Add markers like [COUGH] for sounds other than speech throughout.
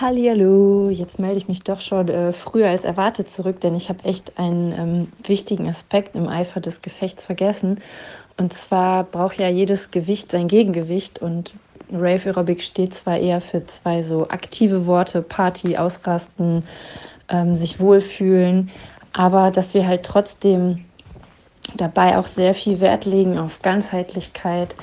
Hallihallo, jetzt melde ich mich doch schon äh, früher als erwartet zurück, denn ich habe echt einen ähm, wichtigen Aspekt im Eifer des Gefechts vergessen. Und zwar braucht ja jedes Gewicht sein Gegengewicht und Rave Aerobic steht zwar eher für zwei so aktive Worte, Party, Ausrasten, ähm, sich wohlfühlen, aber dass wir halt trotzdem dabei auch sehr viel Wert legen auf Ganzheitlichkeit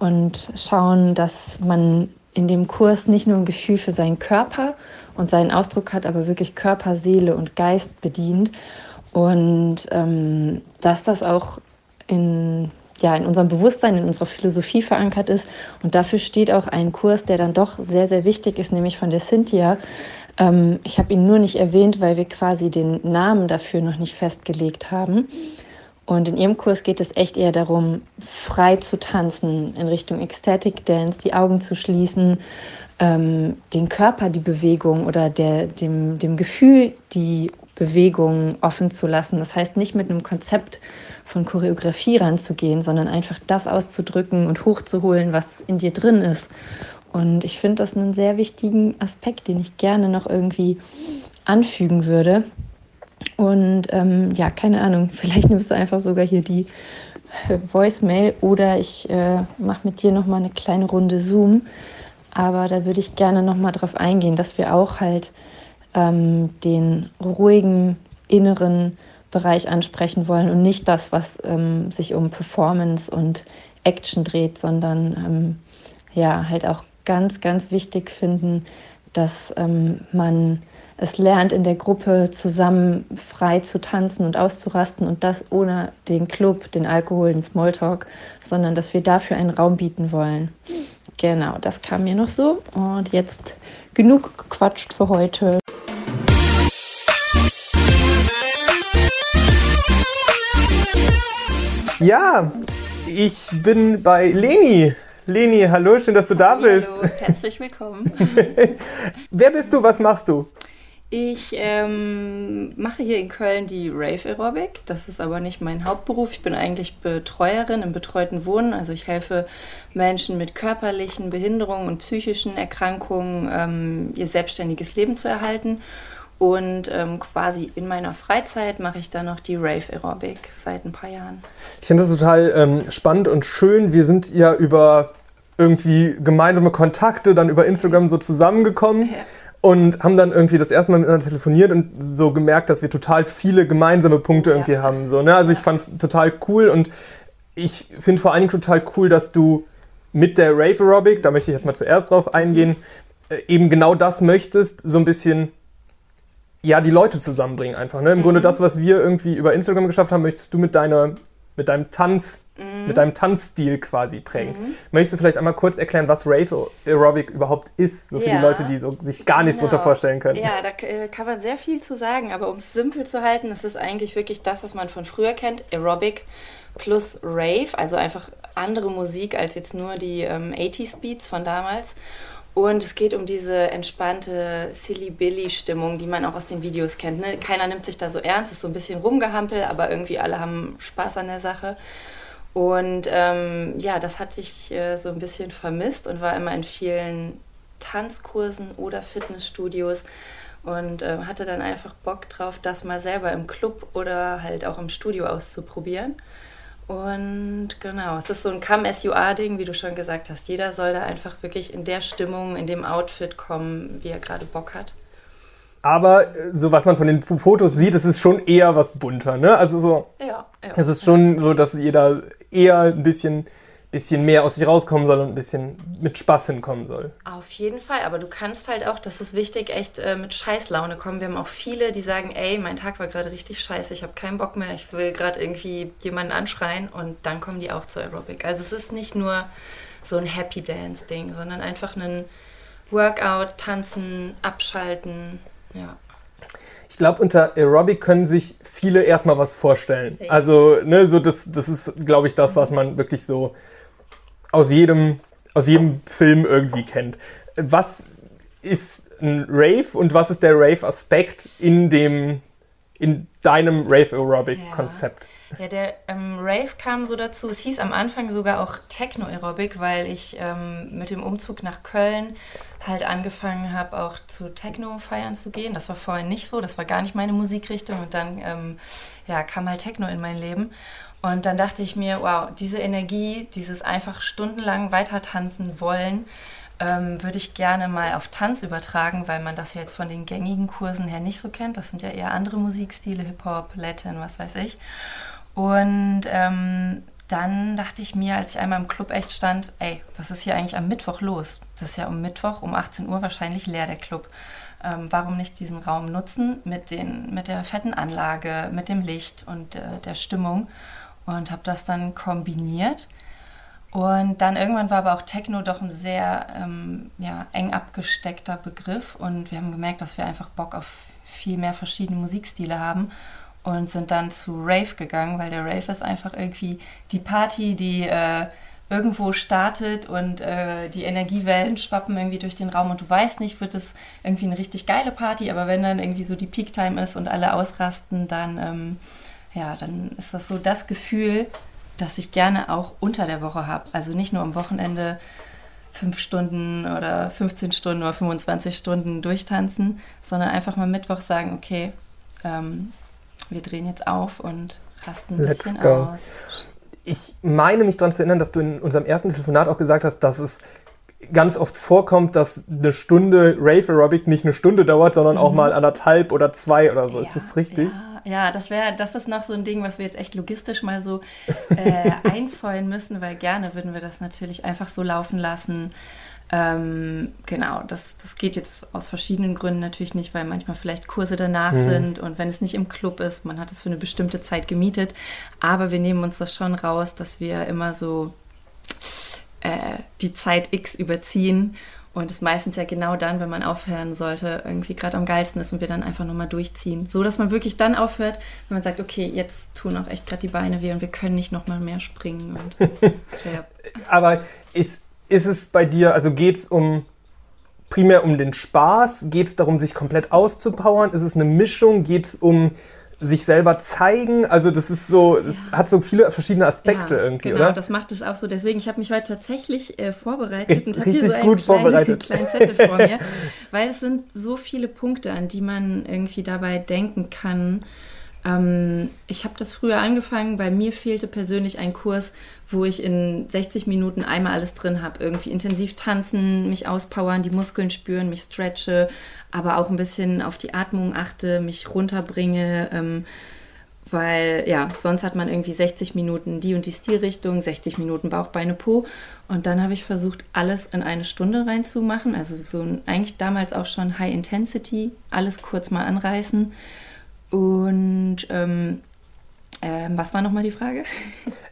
und schauen, dass man in dem Kurs nicht nur ein Gefühl für seinen Körper und seinen Ausdruck hat, aber wirklich Körper, Seele und Geist bedient. Und ähm, dass das auch in, ja, in unserem Bewusstsein, in unserer Philosophie verankert ist. Und dafür steht auch ein Kurs, der dann doch sehr, sehr wichtig ist, nämlich von der Cynthia. Ähm, ich habe ihn nur nicht erwähnt, weil wir quasi den Namen dafür noch nicht festgelegt haben. Und in ihrem Kurs geht es echt eher darum, frei zu tanzen in Richtung Ecstatic Dance, die Augen zu schließen, ähm, den Körper die Bewegung oder der, dem, dem Gefühl die Bewegung offen zu lassen. Das heißt, nicht mit einem Konzept von Choreografie ranzugehen, sondern einfach das auszudrücken und hochzuholen, was in dir drin ist. Und ich finde das einen sehr wichtigen Aspekt, den ich gerne noch irgendwie anfügen würde. Und ähm, ja, keine Ahnung, [LAUGHS] vielleicht nimmst du einfach sogar hier die äh, Voicemail oder ich äh, mache mit dir nochmal eine kleine Runde Zoom. Aber da würde ich gerne nochmal drauf eingehen, dass wir auch halt ähm, den ruhigen inneren Bereich ansprechen wollen und nicht das, was ähm, sich um Performance und Action dreht, sondern ähm, ja, halt auch ganz, ganz wichtig finden, dass ähm, man es lernt, in der Gruppe zusammen frei zu tanzen und auszurasten und das ohne den Club, den Alkohol, den Smalltalk, sondern dass wir dafür einen Raum bieten wollen. Genau, das kam mir noch so. Und jetzt genug gequatscht für heute. Ja, ich bin bei Leni. Leni, hallo, schön, dass du da bist. Hallo, herzlich willkommen. [LAUGHS] Wer bist du, was machst du? Ich ähm, mache hier in Köln die Rave Aerobic. Das ist aber nicht mein Hauptberuf. Ich bin eigentlich Betreuerin im betreuten Wohnen. Also ich helfe Menschen mit körperlichen Behinderungen und psychischen Erkrankungen, ähm, ihr selbstständiges Leben zu erhalten. Und ähm, quasi in meiner Freizeit mache ich dann noch die Rave Aerobic seit ein paar Jahren. Ich finde das total ähm, spannend und schön. Wir sind ja über irgendwie gemeinsame Kontakte dann über Instagram so zusammengekommen. Ja und haben dann irgendwie das erste Mal miteinander telefoniert und so gemerkt, dass wir total viele gemeinsame Punkte irgendwie ja. haben. So, ne? Also ich fand es total cool und ich finde vor allen Dingen total cool, dass du mit der Rave Aerobic, da möchte ich jetzt mal zuerst drauf eingehen, äh, eben genau das möchtest, so ein bisschen ja, die Leute zusammenbringen einfach. Ne? Im mhm. Grunde das, was wir irgendwie über Instagram geschafft haben, möchtest du mit deiner mit deinem Tanz, mhm. mit deinem Tanzstil quasi prägen. Mhm. Möchtest du vielleicht einmal kurz erklären, was Rave Aerobic überhaupt ist, so für ja. die Leute, die so, sich gar nichts genau. darunter vorstellen können? Ja, da äh, kann man sehr viel zu sagen, aber um es simpel zu halten, es ist eigentlich wirklich das, was man von früher kennt, Aerobic plus Rave, also einfach andere Musik als jetzt nur die ähm, 80s Beats von damals. Und es geht um diese entspannte Silly-Billy-Stimmung, die man auch aus den Videos kennt. Ne? Keiner nimmt sich da so ernst, ist so ein bisschen rumgehampel, aber irgendwie alle haben Spaß an der Sache. Und ähm, ja, das hatte ich äh, so ein bisschen vermisst und war immer in vielen Tanzkursen oder Fitnessstudios und äh, hatte dann einfach Bock drauf, das mal selber im Club oder halt auch im Studio auszuprobieren. Und genau, es ist so ein Come-As-You-Are-Ding, wie du schon gesagt hast. Jeder soll da einfach wirklich in der Stimmung, in dem Outfit kommen, wie er gerade Bock hat. Aber äh, so was man von den Fotos sieht, es ist schon eher was bunter, ne? Also so. Ja, ja. Es ist schon so, dass jeder eher ein bisschen bisschen mehr aus sich rauskommen soll und ein bisschen mit Spaß hinkommen soll. Auf jeden Fall, aber du kannst halt auch, das ist wichtig, echt äh, mit Scheißlaune kommen. Wir haben auch viele, die sagen, ey, mein Tag war gerade richtig scheiße, ich habe keinen Bock mehr, ich will gerade irgendwie jemanden anschreien und dann kommen die auch zur Aerobic. Also es ist nicht nur so ein Happy Dance Ding, sondern einfach ein Workout, tanzen, abschalten, ja. Ich glaube, unter Aerobic können sich viele erstmal was vorstellen. Also, ne, so das, das ist, glaube ich, das, was man wirklich so aus jedem, aus jedem Film irgendwie kennt. Was ist ein Rave und was ist der Rave-Aspekt in dem, in deinem Rave Aerobic-Konzept? Ja. Ja, der ähm, Rave kam so dazu. Es hieß am Anfang sogar auch Techno-Aerobic, weil ich ähm, mit dem Umzug nach Köln halt angefangen habe, auch zu Techno-Feiern zu gehen. Das war vorher nicht so, das war gar nicht meine Musikrichtung. Und dann ähm, ja, kam halt Techno in mein Leben. Und dann dachte ich mir, wow, diese Energie, dieses einfach stundenlang weiter tanzen wollen, ähm, würde ich gerne mal auf Tanz übertragen, weil man das jetzt von den gängigen Kursen her nicht so kennt. Das sind ja eher andere Musikstile, Hip-Hop, Latin, was weiß ich. Und ähm, dann dachte ich mir, als ich einmal im Club echt stand, ey, was ist hier eigentlich am Mittwoch los? Das ist ja um Mittwoch um 18 Uhr wahrscheinlich leer, der Club. Ähm, warum nicht diesen Raum nutzen mit, den, mit der fetten Anlage, mit dem Licht und äh, der Stimmung? Und habe das dann kombiniert. Und dann irgendwann war aber auch Techno doch ein sehr ähm, ja, eng abgesteckter Begriff. Und wir haben gemerkt, dass wir einfach Bock auf viel mehr verschiedene Musikstile haben und sind dann zu Rave gegangen, weil der Rave ist einfach irgendwie die Party, die äh, irgendwo startet und äh, die Energiewellen schwappen irgendwie durch den Raum. Und du weißt nicht, wird es irgendwie eine richtig geile Party, aber wenn dann irgendwie so die Peak-Time ist und alle ausrasten, dann, ähm, ja, dann ist das so das Gefühl, das ich gerne auch unter der Woche habe. Also nicht nur am Wochenende fünf Stunden oder 15 Stunden oder 25 Stunden durchtanzen, sondern einfach mal Mittwoch sagen, okay, ähm, wir drehen jetzt auf und rasten ein Let's bisschen go. aus. Ich meine mich daran zu erinnern, dass du in unserem ersten Telefonat auch gesagt hast, dass es ganz oft vorkommt, dass eine Stunde Rave Aerobic nicht eine Stunde dauert, sondern mhm. auch mal anderthalb oder zwei oder so. Ja, ist das richtig? Ja ja, das wäre, das ist noch so ein Ding, was wir jetzt echt logistisch mal so [LAUGHS] äh, einzäunen müssen, weil gerne würden wir das natürlich einfach so laufen lassen. Ähm, genau, das, das geht jetzt aus verschiedenen Gründen natürlich nicht, weil manchmal vielleicht Kurse danach mhm. sind und wenn es nicht im Club ist, man hat es für eine bestimmte Zeit gemietet. Aber wir nehmen uns das schon raus, dass wir immer so äh, die Zeit X überziehen und es meistens ja genau dann, wenn man aufhören sollte, irgendwie gerade am geilsten ist und wir dann einfach nochmal durchziehen. So, dass man wirklich dann aufhört, wenn man sagt, okay, jetzt tun auch echt gerade die Beine weh und wir können nicht nochmal mehr springen. Und, [LAUGHS] ja. Aber ist, ist es bei dir, also geht es um primär um den Spaß? Geht es darum, sich komplett auszupowern? Ist es eine Mischung? Geht es um sich selber zeigen. Also das ist so, es ja. hat so viele verschiedene Aspekte ja, irgendwie, genau, oder? das macht es auch so. Deswegen, ich habe mich heute tatsächlich äh, vorbereitet und habe hier so einen kleinen, [LAUGHS] kleinen Zettel vor mir, [LAUGHS] weil es sind so viele Punkte, an die man irgendwie dabei denken kann. Ähm, ich habe das früher angefangen, weil mir fehlte persönlich ein Kurs, wo ich in 60 Minuten einmal alles drin habe. Irgendwie intensiv tanzen, mich auspowern, die Muskeln spüren, mich stretche, aber auch ein bisschen auf die Atmung achte, mich runterbringe. Ähm, weil ja, sonst hat man irgendwie 60 Minuten die und die Stilrichtung, 60 Minuten Bauch, Beine, Po. Und dann habe ich versucht, alles in eine Stunde reinzumachen. Also so eigentlich damals auch schon High Intensity, alles kurz mal anreißen. Und ähm, ähm, was war nochmal die Frage? [LAUGHS]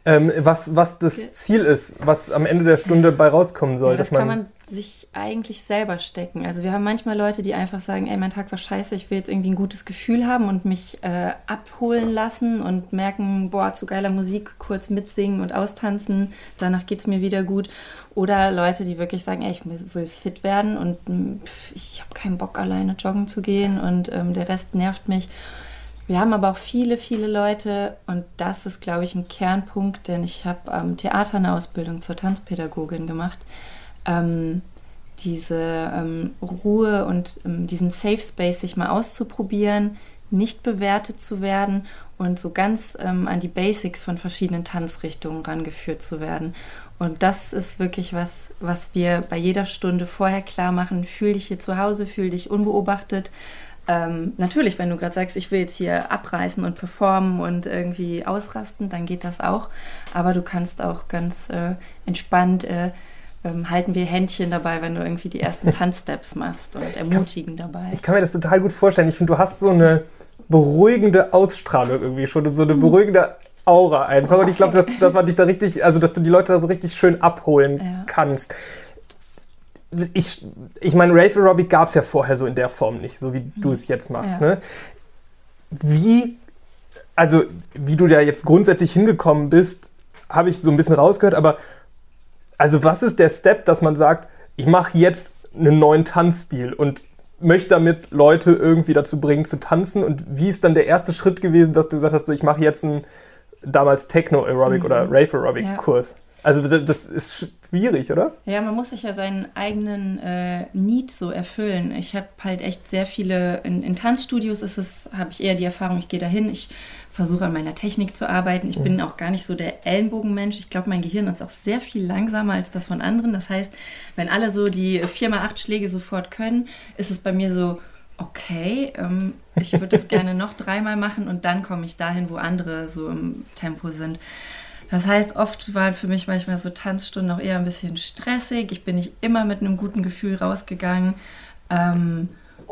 Ähm, was, was das Ziel ist, was am Ende der Stunde bei rauskommen soll. Ja, das man kann man sich eigentlich selber stecken. Also wir haben manchmal Leute, die einfach sagen, ey, mein Tag war scheiße, ich will jetzt irgendwie ein gutes Gefühl haben und mich äh, abholen lassen und merken, boah, zu geiler Musik, kurz mitsingen und austanzen, danach geht es mir wieder gut. Oder Leute, die wirklich sagen, ey, ich will fit werden und pff, ich habe keinen Bock, alleine joggen zu gehen und ähm, der Rest nervt mich. Wir haben aber auch viele, viele Leute und das ist, glaube ich, ein Kernpunkt, denn ich habe am ähm, Theater eine Ausbildung zur Tanzpädagogin gemacht. Ähm, diese ähm, Ruhe und ähm, diesen Safe Space sich mal auszuprobieren, nicht bewertet zu werden und so ganz ähm, an die Basics von verschiedenen Tanzrichtungen rangeführt zu werden. Und das ist wirklich was, was wir bei jeder Stunde vorher klar machen. Fühl dich hier zu Hause, fühl dich unbeobachtet ähm, natürlich, wenn du gerade sagst, ich will jetzt hier abreißen und performen und irgendwie ausrasten, dann geht das auch. Aber du kannst auch ganz äh, entspannt äh, ähm, halten wir Händchen dabei, wenn du irgendwie die ersten [LAUGHS] Tanzsteps machst und ermutigen kann, dabei. Ich kann mir das total gut vorstellen. Ich finde, du hast so eine beruhigende Ausstrahlung irgendwie schon und so eine mhm. beruhigende Aura einfach. Und ich glaube, dass, dass man dich da richtig, also dass du die Leute da so richtig schön abholen ja. kannst ich, ich meine, Rave Aerobic gab es ja vorher so in der Form nicht, so wie mhm. du es jetzt machst. Ja. Ne? Wie, also wie du da jetzt grundsätzlich hingekommen bist, habe ich so ein bisschen rausgehört, aber also was ist der Step, dass man sagt, ich mache jetzt einen neuen Tanzstil und möchte damit Leute irgendwie dazu bringen zu tanzen und wie ist dann der erste Schritt gewesen, dass du gesagt hast, ich mache jetzt einen damals Techno-Aerobic mhm. oder Rave-Aerobic-Kurs. Ja. Also das ist schwierig, oder? Ja, man muss sich ja seinen eigenen äh, Need so erfüllen. Ich habe halt echt sehr viele, in, in Tanzstudios ist es, habe ich eher die Erfahrung, ich gehe dahin, ich versuche an meiner Technik zu arbeiten. Ich mhm. bin auch gar nicht so der Ellenbogenmensch. Ich glaube, mein Gehirn ist auch sehr viel langsamer als das von anderen. Das heißt, wenn alle so die 4x8 Schläge sofort können, ist es bei mir so, okay, ähm, ich würde das [LAUGHS] gerne noch dreimal machen und dann komme ich dahin, wo andere so im Tempo sind. Das heißt, oft waren für mich manchmal so Tanzstunden auch eher ein bisschen stressig. Ich bin nicht immer mit einem guten Gefühl rausgegangen. Ähm,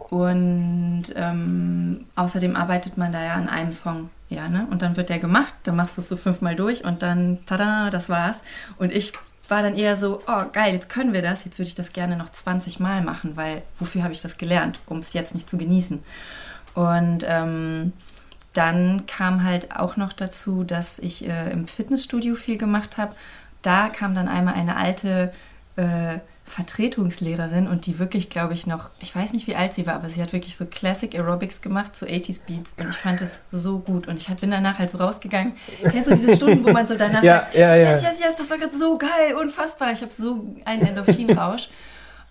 und ähm, außerdem arbeitet man da ja an einem Song. Ja, ne? Und dann wird der gemacht, dann machst du es so fünfmal durch und dann, tada, das war's. Und ich war dann eher so, oh geil, jetzt können wir das, jetzt würde ich das gerne noch 20 Mal machen, weil wofür habe ich das gelernt, um es jetzt nicht zu genießen. Und ähm, dann kam halt auch noch dazu, dass ich äh, im Fitnessstudio viel gemacht habe. Da kam dann einmal eine alte äh, Vertretungslehrerin und die wirklich, glaube ich, noch, ich weiß nicht, wie alt sie war, aber sie hat wirklich so Classic Aerobics gemacht zu 80s Beats und ich fand es so gut und ich bin danach halt so rausgegangen. Kennst du diese Stunden, wo man so danach [LAUGHS] ja, sagt, ja, ja. yes, yes, yes, das war gerade so geil, unfassbar, ich habe so einen Endorphinrausch.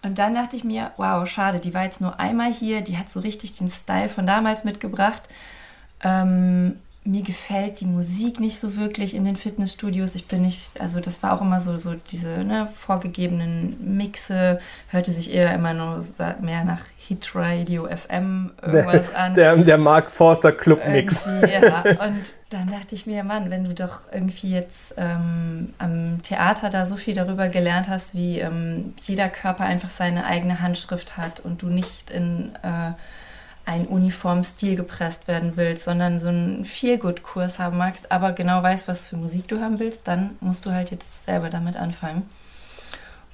Und dann dachte ich mir, wow, schade, die war jetzt nur einmal hier, die hat so richtig den Style von damals mitgebracht. Ähm, mir gefällt die Musik nicht so wirklich in den Fitnessstudios. Ich bin nicht, also das war auch immer so, so diese ne, vorgegebenen Mixe, hörte sich eher immer nur mehr nach Hit Radio FM irgendwas der, an. Der, der Mark Forster Club Mix. Ja, [LAUGHS] und dann dachte ich mir, Mann, wenn du doch irgendwie jetzt ähm, am Theater da so viel darüber gelernt hast, wie ähm, jeder Körper einfach seine eigene Handschrift hat und du nicht in äh, einen uniformen Stil gepresst werden willst, sondern so einen Feel-Good-Kurs haben magst, aber genau weißt, was für Musik du haben willst, dann musst du halt jetzt selber damit anfangen.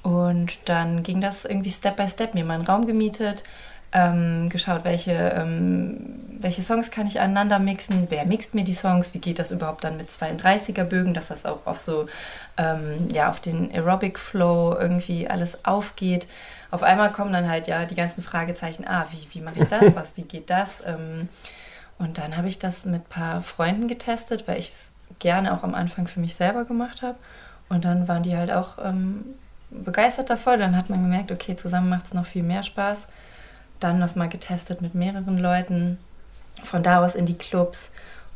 Und dann ging das irgendwie Step by Step, mir meinen Raum gemietet, ähm, geschaut, welche, ähm, welche Songs kann ich aneinander mixen, wer mixt mir die Songs, wie geht das überhaupt dann mit 32er Bögen, dass das auch auf so, ähm, ja, auf den Aerobic Flow irgendwie alles aufgeht auf einmal kommen dann halt ja die ganzen Fragezeichen, ah, wie, wie mache ich das, [LAUGHS] was, wie geht das? Ähm, und dann habe ich das mit ein paar Freunden getestet, weil ich es gerne auch am Anfang für mich selber gemacht habe. Und dann waren die halt auch ähm, begeistert davon. Dann hat man gemerkt, okay, zusammen macht es noch viel mehr Spaß. Dann das mal getestet mit mehreren Leuten, von da aus in die Clubs.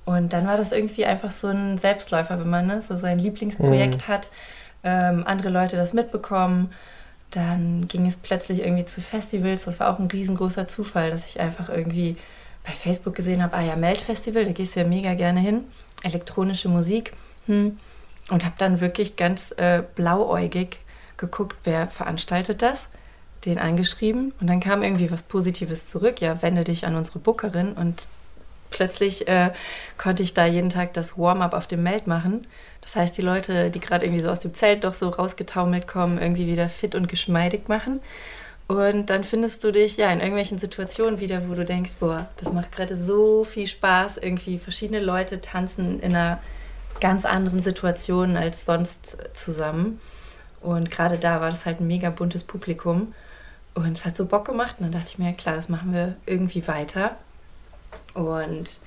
Und dann war das irgendwie einfach so ein Selbstläufer, wenn man ne, so sein Lieblingsprojekt mhm. hat, ähm, andere Leute das mitbekommen dann ging es plötzlich irgendwie zu Festivals. Das war auch ein riesengroßer Zufall, dass ich einfach irgendwie bei Facebook gesehen habe, ah ja, Meldfestival, da gehst du ja mega gerne hin. Elektronische Musik. Hm. Und habe dann wirklich ganz äh, blauäugig geguckt, wer veranstaltet das, den eingeschrieben. Und dann kam irgendwie was Positives zurück. Ja, wende dich an unsere Bookerin. Und plötzlich äh, konnte ich da jeden Tag das Warm-up auf dem Meld machen. Das heißt, die Leute, die gerade irgendwie so aus dem Zelt doch so rausgetaumelt kommen, irgendwie wieder fit und geschmeidig machen. Und dann findest du dich ja in irgendwelchen Situationen wieder, wo du denkst, boah, das macht gerade so viel Spaß. Irgendwie verschiedene Leute tanzen in einer ganz anderen Situation als sonst zusammen. Und gerade da war das halt ein mega buntes Publikum. Und es hat so Bock gemacht. Und dann dachte ich mir, klar, das machen wir irgendwie weiter. Und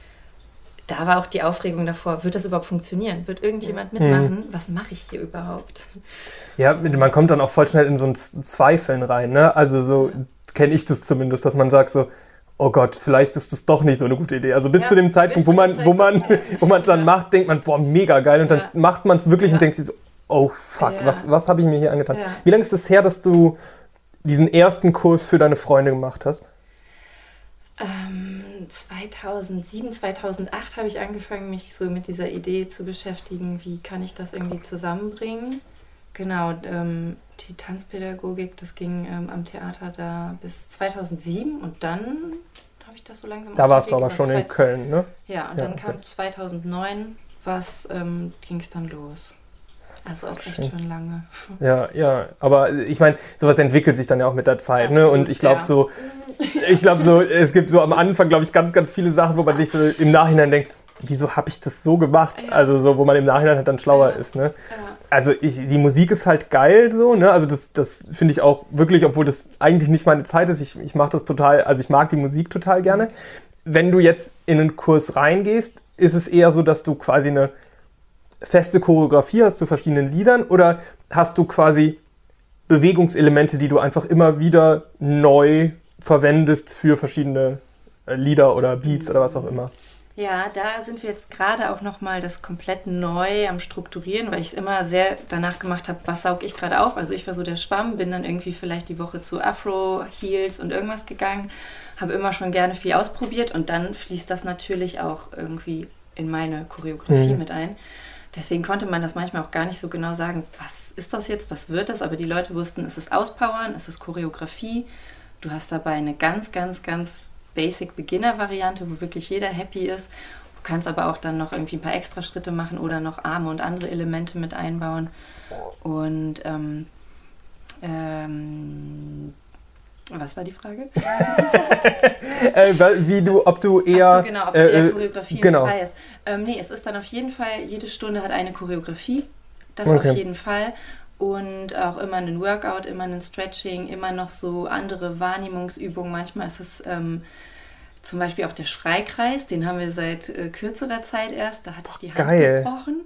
da war auch die Aufregung davor, wird das überhaupt funktionieren? Wird irgendjemand mhm. mitmachen? Mhm. Was mache ich hier überhaupt? Ja, man kommt dann auch voll schnell in so ein Zweifeln rein. Ne? Also so kenne ich das zumindest, dass man sagt so, oh Gott, vielleicht ist das doch nicht so eine gute Idee. Also bis ja, zu dem Zeitpunkt, wo man, Zeitpunkt, wo man, ja. wo man es dann ja. macht, denkt man, boah, mega geil. Und dann macht man es wirklich und denkt sich so, oh fuck, was, was habe ich mir hier angetan? Wie lange ist es das her, dass du diesen ersten Kurs für deine Freunde gemacht hast? Ähm 2007, 2008 habe ich angefangen, mich so mit dieser Idee zu beschäftigen, wie kann ich das irgendwie zusammenbringen. Genau, ähm, die Tanzpädagogik, das ging ähm, am Theater da bis 2007 und dann habe ich das so langsam. Da warst du aber schon in Köln, ne? Ja, und ja, dann okay. kam 2009, was ähm, ging es dann los. Also auch echt schon lange. Ja, ja, aber ich meine, sowas entwickelt sich dann ja auch mit der Zeit, Absolut, ne? Und ich glaube ja. so, ich glaube so, es gibt so am [LAUGHS] Anfang, glaube ich, ganz, ganz viele Sachen, wo man sich so im Nachhinein denkt, wieso habe ich das so gemacht? Ja. Also so, wo man im Nachhinein halt dann schlauer ja. ist, ne? Also ich, die Musik ist halt geil so, ne? Also das, das finde ich auch wirklich, obwohl das eigentlich nicht meine Zeit ist, ich, ich mache das total, also ich mag die Musik total gerne. Wenn du jetzt in einen Kurs reingehst, ist es eher so, dass du quasi eine feste Choreografie hast zu verschiedenen Liedern oder hast du quasi Bewegungselemente, die du einfach immer wieder neu verwendest für verschiedene äh, Lieder oder Beats oder was auch immer? Ja, da sind wir jetzt gerade auch nochmal das komplett neu am Strukturieren, weil ich es immer sehr danach gemacht habe, was saug ich gerade auf. Also ich war so der Schwamm, bin dann irgendwie vielleicht die Woche zu Afro, Heels und irgendwas gegangen, habe immer schon gerne viel ausprobiert und dann fließt das natürlich auch irgendwie in meine Choreografie mhm. mit ein. Deswegen konnte man das manchmal auch gar nicht so genau sagen, was ist das jetzt, was wird das, aber die Leute wussten, es ist Auspowern, es ist Choreografie. Du hast dabei eine ganz, ganz, ganz Basic Beginner Variante, wo wirklich jeder happy ist. Du kannst aber auch dann noch irgendwie ein paar extra Schritte machen oder noch Arme und andere Elemente mit einbauen. Und ähm, ähm, was war die Frage? [LAUGHS] äh, wie du, ob du eher. So, genau, ob äh, eher Choreografie genau. frei ist. Ähm, nee, es ist dann auf jeden Fall, jede Stunde hat eine Choreografie. Das okay. auf jeden Fall und auch immer ein Workout, immer ein Stretching, immer noch so andere Wahrnehmungsübungen. Manchmal ist es ähm, zum Beispiel auch der Schreikreis, den haben wir seit äh, kürzerer Zeit erst. Da hatte ich die Hand Geil. gebrochen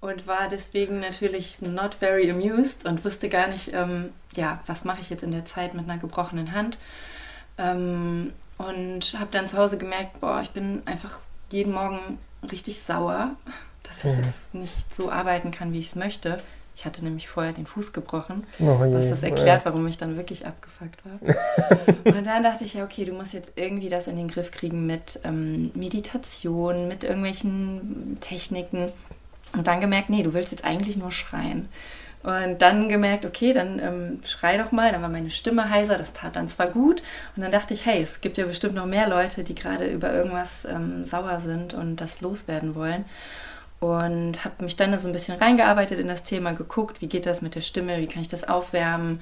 und war deswegen natürlich not very amused und wusste gar nicht, ähm, ja, was mache ich jetzt in der Zeit mit einer gebrochenen Hand. Ähm, und habe dann zu Hause gemerkt, boah, ich bin einfach jeden Morgen richtig sauer, [LAUGHS] dass ich mhm. jetzt nicht so arbeiten kann, wie ich es möchte. Ich hatte nämlich vorher den Fuß gebrochen, oh je, was das erklärt, warum ich dann wirklich abgefuckt war. [LAUGHS] und dann dachte ich, ja, okay, du musst jetzt irgendwie das in den Griff kriegen mit ähm, Meditation, mit irgendwelchen Techniken. Und dann gemerkt, nee, du willst jetzt eigentlich nur schreien. Und dann gemerkt, okay, dann ähm, schrei doch mal. Dann war meine Stimme heiser, das tat dann zwar gut. Und dann dachte ich, hey, es gibt ja bestimmt noch mehr Leute, die gerade über irgendwas ähm, sauer sind und das loswerden wollen und habe mich dann so ein bisschen reingearbeitet in das Thema, geguckt, wie geht das mit der Stimme, wie kann ich das aufwärmen.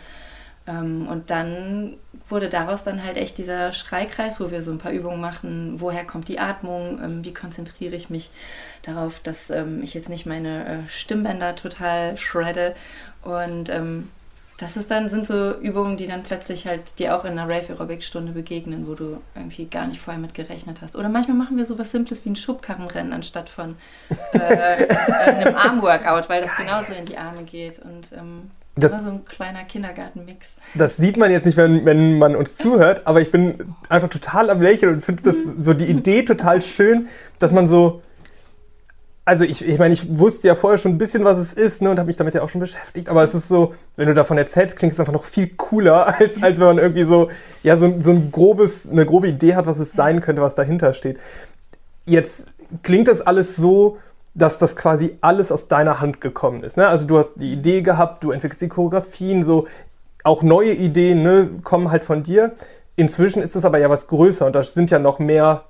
Ähm, und dann wurde daraus dann halt echt dieser Schreikreis, wo wir so ein paar Übungen machen, woher kommt die Atmung, ähm, wie konzentriere ich mich darauf, dass ähm, ich jetzt nicht meine äh, Stimmbänder total shredde und das ist dann, sind so Übungen, die dann plötzlich halt dir auch in einer Rave-Aerobic-Stunde begegnen, wo du irgendwie gar nicht vorher mit gerechnet hast. Oder manchmal machen wir so was Simples wie ein Schubkarrenrennen anstatt von äh, äh, einem Armworkout, weil das genauso in die Arme geht. Und ähm, das, immer so ein kleiner Kindergarten-Mix. Das sieht man jetzt nicht, wenn, wenn man uns zuhört, aber ich bin einfach total am Lächeln und finde das so die Idee total schön, dass man so also ich, ich meine, ich wusste ja vorher schon ein bisschen, was es ist, ne, und habe mich damit ja auch schon beschäftigt. Aber es ist so, wenn du davon erzählst, klingt es einfach noch viel cooler, [LAUGHS] als, als wenn man irgendwie so, ja, so, so ein grobes, eine grobe Idee hat, was es sein könnte, was dahinter steht. Jetzt klingt das alles so, dass das quasi alles aus deiner Hand gekommen ist. Ne? Also du hast die Idee gehabt, du entwickelst die Choreografien, so auch neue Ideen ne, kommen halt von dir. Inzwischen ist es aber ja was größer und da sind ja noch mehr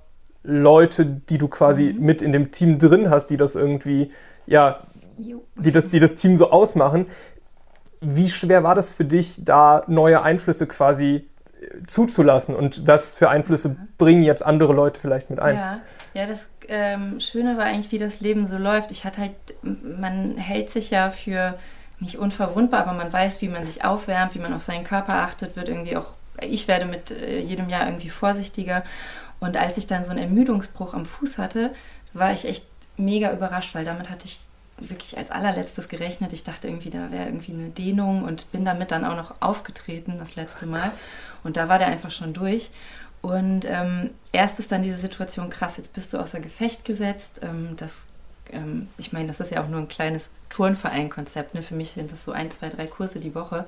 Leute, die du quasi mhm. mit in dem Team drin hast, die das irgendwie, ja, die das, die das Team so ausmachen. Wie schwer war das für dich, da neue Einflüsse quasi äh, zuzulassen und was für Einflüsse bringen jetzt andere Leute vielleicht mit ein? Ja, ja das ähm, Schöne war eigentlich, wie das Leben so läuft. Ich hatte halt, man hält sich ja für nicht unverwundbar, aber man weiß, wie man sich aufwärmt, wie man auf seinen Körper achtet, wird irgendwie auch, ich werde mit äh, jedem Jahr irgendwie vorsichtiger und als ich dann so einen Ermüdungsbruch am Fuß hatte, war ich echt mega überrascht, weil damit hatte ich wirklich als allerletztes gerechnet. Ich dachte irgendwie, da wäre irgendwie eine Dehnung und bin damit dann auch noch aufgetreten das letzte Mal. Und da war der einfach schon durch. Und ähm, erst ist dann diese Situation krass, jetzt bist du außer Gefecht gesetzt. Ähm, das, ähm, ich meine, das ist ja auch nur ein kleines Turnverein-Konzept. Ne? Für mich sind das so ein, zwei, drei Kurse die Woche.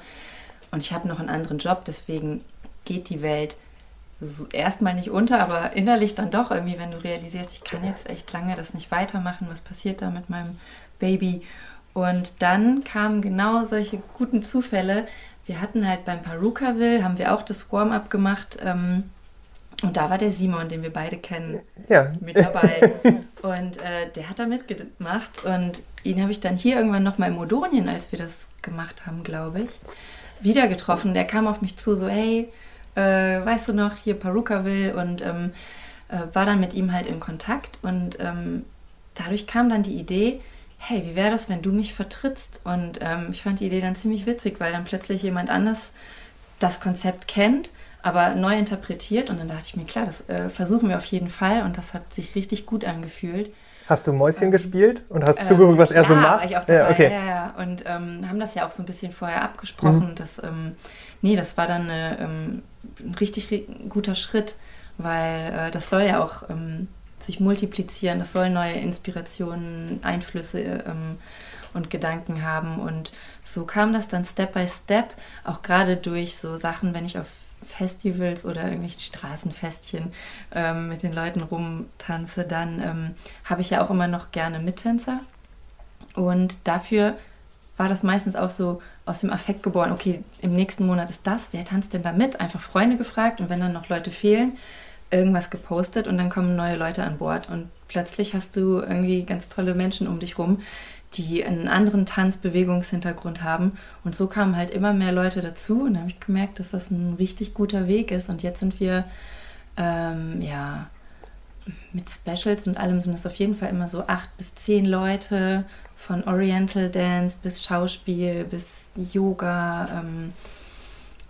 Und ich habe noch einen anderen Job, deswegen geht die Welt so erstmal nicht unter, aber innerlich dann doch irgendwie, wenn du realisierst, ich kann jetzt echt lange das nicht weitermachen, was passiert da mit meinem Baby? Und dann kamen genau solche guten Zufälle. Wir hatten halt beim Perukaville, haben wir auch das Warm-up gemacht. Ähm, und da war der Simon, den wir beide kennen, ja. mit dabei. [LAUGHS] Und äh, der hat da mitgemacht. Und ihn habe ich dann hier irgendwann nochmal im Modonien, als wir das gemacht haben, glaube ich, wieder getroffen. Der kam auf mich zu, so, hey, äh, weißt du noch, hier Paruka will und ähm, äh, war dann mit ihm halt in Kontakt und ähm, dadurch kam dann die Idee, hey, wie wäre das, wenn du mich vertrittst? Und ähm, ich fand die Idee dann ziemlich witzig, weil dann plötzlich jemand anders das Konzept kennt, aber neu interpretiert und dann dachte ich mir, klar, das äh, versuchen wir auf jeden Fall und das hat sich richtig gut angefühlt. Hast du Mäuschen ähm, gespielt und hast ähm, zugeguckt, was er so macht? War ich auch dabei, ja, okay. ja, ja. Und ähm, haben das ja auch so ein bisschen vorher abgesprochen. Mhm. Dass, ähm, nee, das war dann eine, ähm, ein richtig guter Schritt, weil äh, das soll ja auch ähm, sich multiplizieren, das soll neue Inspirationen, Einflüsse und Gedanken haben. Und so kam das dann Step by Step, auch gerade durch so Sachen, wenn ich auf Festivals oder irgendwelchen Straßenfestchen ähm, mit den Leuten rumtanze, dann ähm, habe ich ja auch immer noch gerne Mittänzer. Und dafür war das meistens auch so aus dem Affekt geboren, okay, im nächsten Monat ist das, wer tanzt denn da mit? Einfach Freunde gefragt und wenn dann noch Leute fehlen, irgendwas gepostet und dann kommen neue Leute an Bord und plötzlich hast du irgendwie ganz tolle Menschen um dich rum, die einen anderen Tanzbewegungshintergrund haben. Und so kamen halt immer mehr Leute dazu und da habe ich gemerkt, dass das ein richtig guter Weg ist. Und jetzt sind wir, ähm, ja, mit Specials und allem sind es auf jeden Fall immer so acht bis zehn Leute, von Oriental Dance bis Schauspiel bis Yoga. Ähm,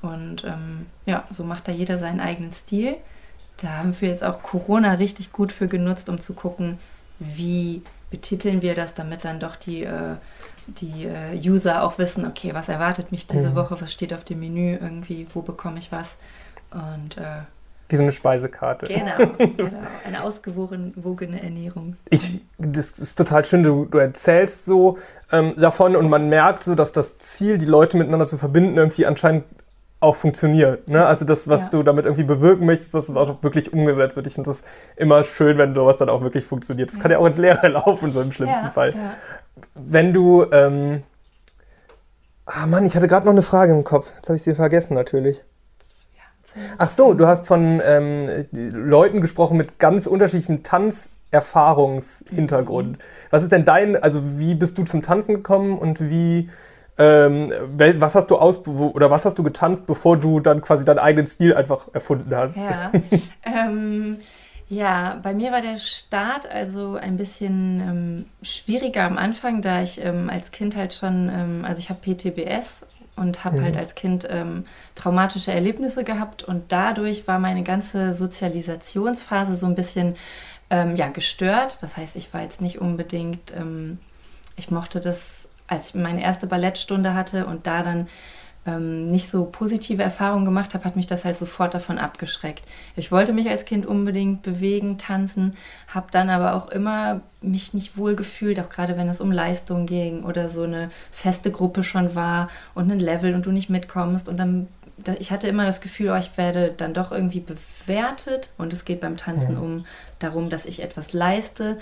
und ähm, ja, so macht da jeder seinen eigenen Stil. Da haben wir jetzt auch Corona richtig gut für genutzt, um zu gucken, wie betiteln wir das, damit dann doch die, äh, die äh, User auch wissen, okay, was erwartet mich diese mhm. Woche, was steht auf dem Menü irgendwie, wo bekomme ich was. Und äh, wie so eine Speisekarte. Genau, [LAUGHS] genau. eine ausgewogene Ernährung. Ich, das ist total schön, du, du erzählst so ähm, davon und man merkt so, dass das Ziel, die Leute miteinander zu verbinden, irgendwie anscheinend auch funktioniert. Ne? Also das, was ja. du damit irgendwie bewirken möchtest, dass es auch wirklich umgesetzt wird. Ich finde das immer schön, wenn sowas dann auch wirklich funktioniert. Das ja. kann ja auch ins Leere [LAUGHS] laufen, so im schlimmsten ja, Fall. Wenn du, ähm, ah Mann, ich hatte gerade noch eine Frage im Kopf. Jetzt habe ich sie vergessen natürlich. Ach so, du hast von ähm, Leuten gesprochen mit ganz unterschiedlichem Tanzerfahrungshintergrund. Mhm. Was ist denn dein, also wie bist du zum Tanzen gekommen und wie ähm, was hast du aus oder was hast du getanzt, bevor du dann quasi deinen eigenen Stil einfach erfunden hast? Ja, [LAUGHS] ähm, ja bei mir war der Start also ein bisschen ähm, schwieriger am Anfang, da ich ähm, als Kind halt schon, ähm, also ich habe PTBS und habe mhm. halt als Kind ähm, traumatische Erlebnisse gehabt und dadurch war meine ganze Sozialisationsphase so ein bisschen ja, gestört. Das heißt, ich war jetzt nicht unbedingt, ich mochte das als ich meine erste Ballettstunde hatte und da dann ähm, nicht so positive Erfahrungen gemacht habe, hat mich das halt sofort davon abgeschreckt. Ich wollte mich als Kind unbedingt bewegen, tanzen, habe dann aber auch immer mich nicht wohl gefühlt, auch gerade wenn es um Leistung ging oder so eine feste Gruppe schon war und ein Level und du nicht mitkommst und dann ich hatte immer das Gefühl, oh, ich werde dann doch irgendwie bewertet und es geht beim Tanzen ja. um darum, dass ich etwas leiste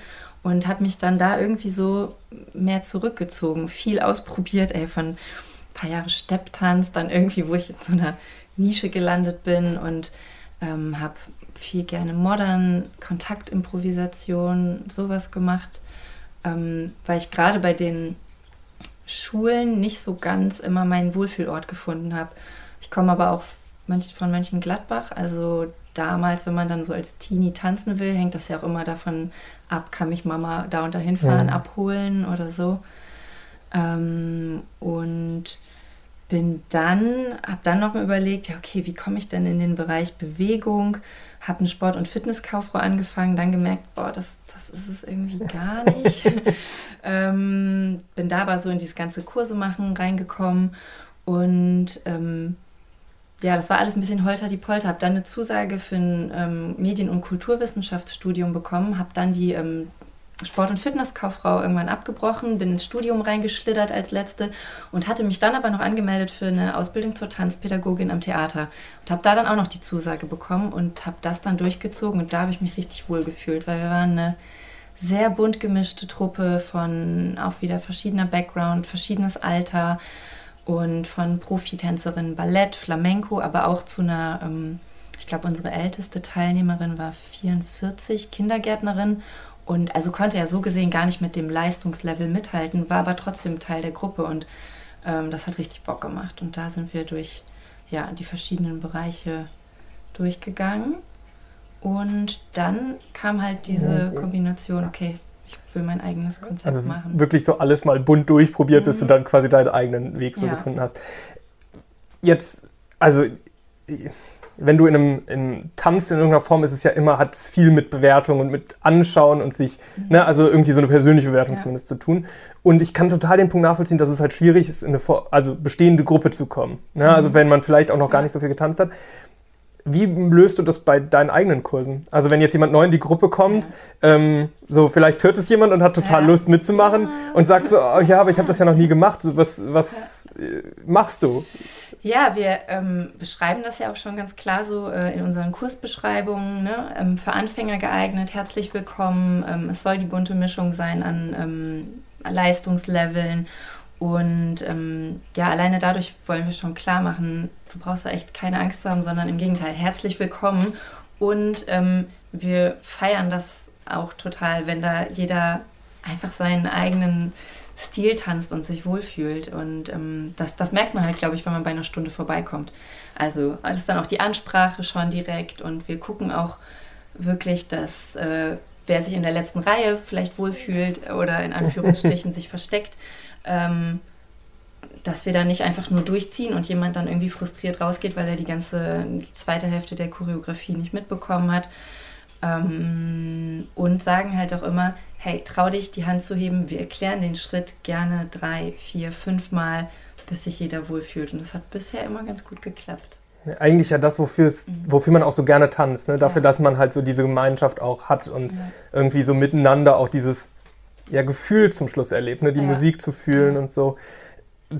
und habe mich dann da irgendwie so mehr zurückgezogen, viel ausprobiert, ey, von ein paar Jahre Stepptanz, dann irgendwie, wo ich in so einer Nische gelandet bin und ähm, habe viel gerne modern Kontaktimprovisation, sowas gemacht, ähm, weil ich gerade bei den Schulen nicht so ganz immer meinen Wohlfühlort gefunden habe. Ich komme aber auch von Mönchengladbach, also damals, wenn man dann so als Teenie tanzen will, hängt das ja auch immer davon ab, kann mich Mama da und dahin fahren, ja. abholen oder so. Ähm, und bin dann, habe dann noch mal überlegt, ja, okay, wie komme ich denn in den Bereich Bewegung? Habe eine Sport- und Fitnesskauffrau angefangen, dann gemerkt, boah, das, das ist es irgendwie gar [LAUGHS] nicht. [LAUGHS] ähm, bin da aber so in dieses ganze Kurse machen reingekommen und ähm, ja, das war alles ein bisschen holter die Polter. Habe dann eine Zusage für ein ähm, Medien- und Kulturwissenschaftsstudium bekommen, habe dann die ähm, Sport- und Fitnesskauffrau irgendwann abgebrochen, bin ins Studium reingeschlittert als letzte und hatte mich dann aber noch angemeldet für eine Ausbildung zur Tanzpädagogin am Theater und habe da dann auch noch die Zusage bekommen und habe das dann durchgezogen und da habe ich mich richtig wohl gefühlt, weil wir waren eine sehr bunt gemischte Truppe von auch wieder verschiedener Background, verschiedenes Alter und von Profitänzerin Ballett, Flamenco, aber auch zu einer, ähm, ich glaube, unsere älteste Teilnehmerin war 44, Kindergärtnerin und also konnte er so gesehen gar nicht mit dem Leistungslevel mithalten, war aber trotzdem Teil der Gruppe und ähm, das hat richtig Bock gemacht. Und da sind wir durch ja, die verschiedenen Bereiche durchgegangen. Und dann kam halt diese Kombination, okay, ich will mein eigenes Konzept also machen. Wirklich so alles mal bunt durchprobiert, mhm. bis du mhm. dann quasi deinen eigenen Weg so ja. gefunden hast. Jetzt, also wenn du in einem, in Tanz in irgendeiner Form ist es ja immer, hat es viel mit Bewertung und mit Anschauen und sich, mhm. ne, also irgendwie so eine persönliche Bewertung ja. zumindest zu tun. Und ich kann total den Punkt nachvollziehen, dass es halt schwierig ist, in eine also bestehende Gruppe zu kommen. Ne? Also mhm. wenn man vielleicht auch noch gar nicht so viel getanzt hat. Wie löst du das bei deinen eigenen Kursen? Also wenn jetzt jemand neu in die Gruppe kommt, ja. ähm, so vielleicht hört es jemand und hat total ja. Lust mitzumachen ja. und sagt so, oh, ja, aber ich habe das ja noch nie gemacht. So, was was äh, machst du? Ja, wir ähm, beschreiben das ja auch schon ganz klar so äh, in unseren Kursbeschreibungen. Ne? Ähm, für Anfänger geeignet, herzlich willkommen. Ähm, es soll die bunte Mischung sein an ähm, Leistungsleveln und ähm, ja, alleine dadurch wollen wir schon klar machen, du brauchst da echt keine Angst zu haben, sondern im Gegenteil, herzlich willkommen. Und ähm, wir feiern das auch total, wenn da jeder einfach seinen eigenen Stil tanzt und sich wohlfühlt. Und ähm, das, das merkt man halt, glaube ich, wenn man bei einer Stunde vorbeikommt. Also ist dann auch die Ansprache schon direkt und wir gucken auch wirklich, dass äh, wer sich in der letzten Reihe vielleicht wohlfühlt oder in Anführungsstrichen [LAUGHS] sich versteckt, ähm, dass wir da nicht einfach nur durchziehen und jemand dann irgendwie frustriert rausgeht, weil er die ganze zweite Hälfte der Choreografie nicht mitbekommen hat. Ähm, und sagen halt auch immer, hey, trau dich, die Hand zu heben. Wir erklären den Schritt gerne drei, vier, fünf Mal, bis sich jeder wohlfühlt. Und das hat bisher immer ganz gut geklappt. Eigentlich ja das, wofür, es, mhm. wofür man auch so gerne tanzt. Ne? Dafür, ja. dass man halt so diese Gemeinschaft auch hat und ja. irgendwie so miteinander auch dieses ja, Gefühl zum Schluss erlebt, ne? die ja. Musik zu fühlen und so.